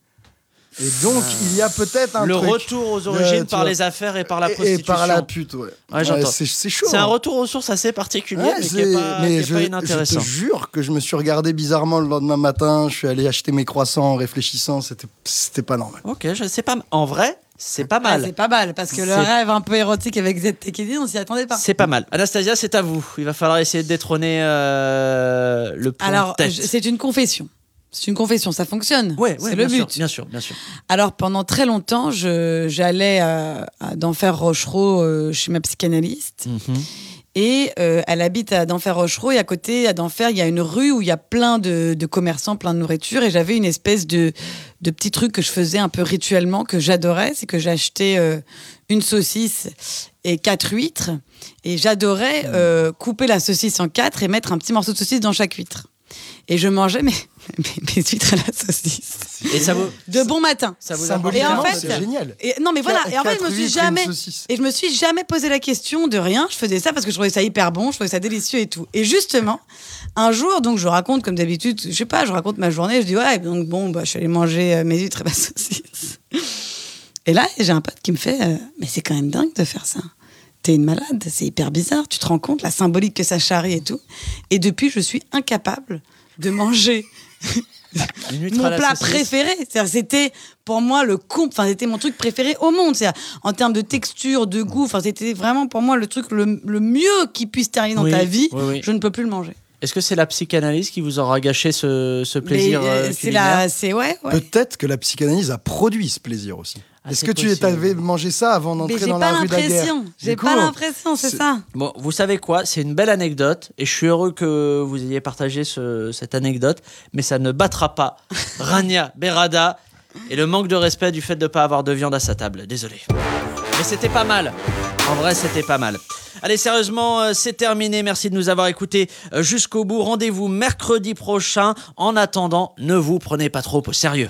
Et donc, il y a peut-être un Le truc. retour aux origines Euh, par vois. les affaires et par la prostitution. Et par la pute, ouais. Ouais, c'est c'est chaud. C'est un hein. retour aux sources assez particulier, Ouais, mais qui c'est- est pas, mais qui est je, pas je inintéressant. te jure que je me suis regardé bizarrement le lendemain matin. Je suis allé acheter mes croissants en réfléchissant. C'était, c'était pas normal. Ok, je sais pas. En vrai, c'est pas Ah, mal. c'est pas mal, parce que le rêve un peu érotique avec Z Tekedi, on s'y attendait pas. c'est pas mal. Anastasia, c'est à vous. Il va falloir essayer de détrôner euh, le point Alors, je- c'est une confession. C'est une confession, ça fonctionne. Ouais, ouais, c'est le bien sûr, but. bien sûr, bien sûr. Alors, pendant très longtemps, j'allais à, à d'Enfer Rochereau euh, chez ma psychanalyste. Mhm. Et euh, elle habite à d'Enfer Rochereau. Et à côté, à d'Enfer, il y a une rue où il y a plein de, de commerçants, plein de nourriture. Et j'avais une espèce de, de petit truc que je faisais un peu rituellement, que j'adorais. C'est que j'achetais euh, une saucisse et quatre huîtres. Et j'adorais euh, couper la saucisse en quatre et mettre un petit morceau de saucisse dans chaque huître. Et je mangeais mes, mes, mes huîtres à la saucisse. Et ça vous, De bon matin. ça vous Et en fait- c'est génial. Et, non, mais voilà. Et en fait, je me suis et jamais. Et je me suis jamais posé la question de rien. Je faisais ça parce que je trouvais ça hyper bon, je trouvais ça délicieux et tout. Et justement, un jour, donc je raconte comme d'habitude, je sais pas, je raconte ma journée. Je dis ouais, donc bon, bah, je suis allée manger euh, mes huîtres et ma saucisse. Et là, j'ai un pote qui me fait, euh, mais c'est quand même dingue de faire ça. T'es une malade, c'est hyper bizarre. Tu te rends compte la symbolique que ça charrie et tout. Et depuis, je suis incapable de manger mon la plat préféré. C'était pour moi le con, enfin c'était mon truc préféré au monde. C'est-à-dire, En termes de texture, de goût, enfin c'était vraiment pour moi le truc le, le mieux qui puisse t'arriver dans Oui, ta vie. oui, oui. Je ne peux plus le manger. Est-ce que c'est la psychanalyse qui vous aura gâché ce, ce plaisir euh, euh, c'est ouais. Peut-être que la psychanalyse a produit ce plaisir aussi. Est-ce que tu possible. avais mangé ça avant d'entrer j'ai dans pas la rue Daguerre l'impression. J'ai Du coup, pas l'impression, c'est ça. Bon, vous savez quoi C'est une belle anecdote et je suis heureux que vous ayez partagé ce- cette anecdote, mais ça ne battra pas Rania Berada Et le manque de respect du fait de ne pas avoir de viande à sa table. Désolé. Mais c'était pas mal. En vrai, c'était pas mal. Allez, sérieusement, euh, c'est terminé. Merci de nous avoir écoutés euh, jusqu'au bout. Rendez-vous mercredi prochain. En attendant, ne vous prenez pas trop au sérieux.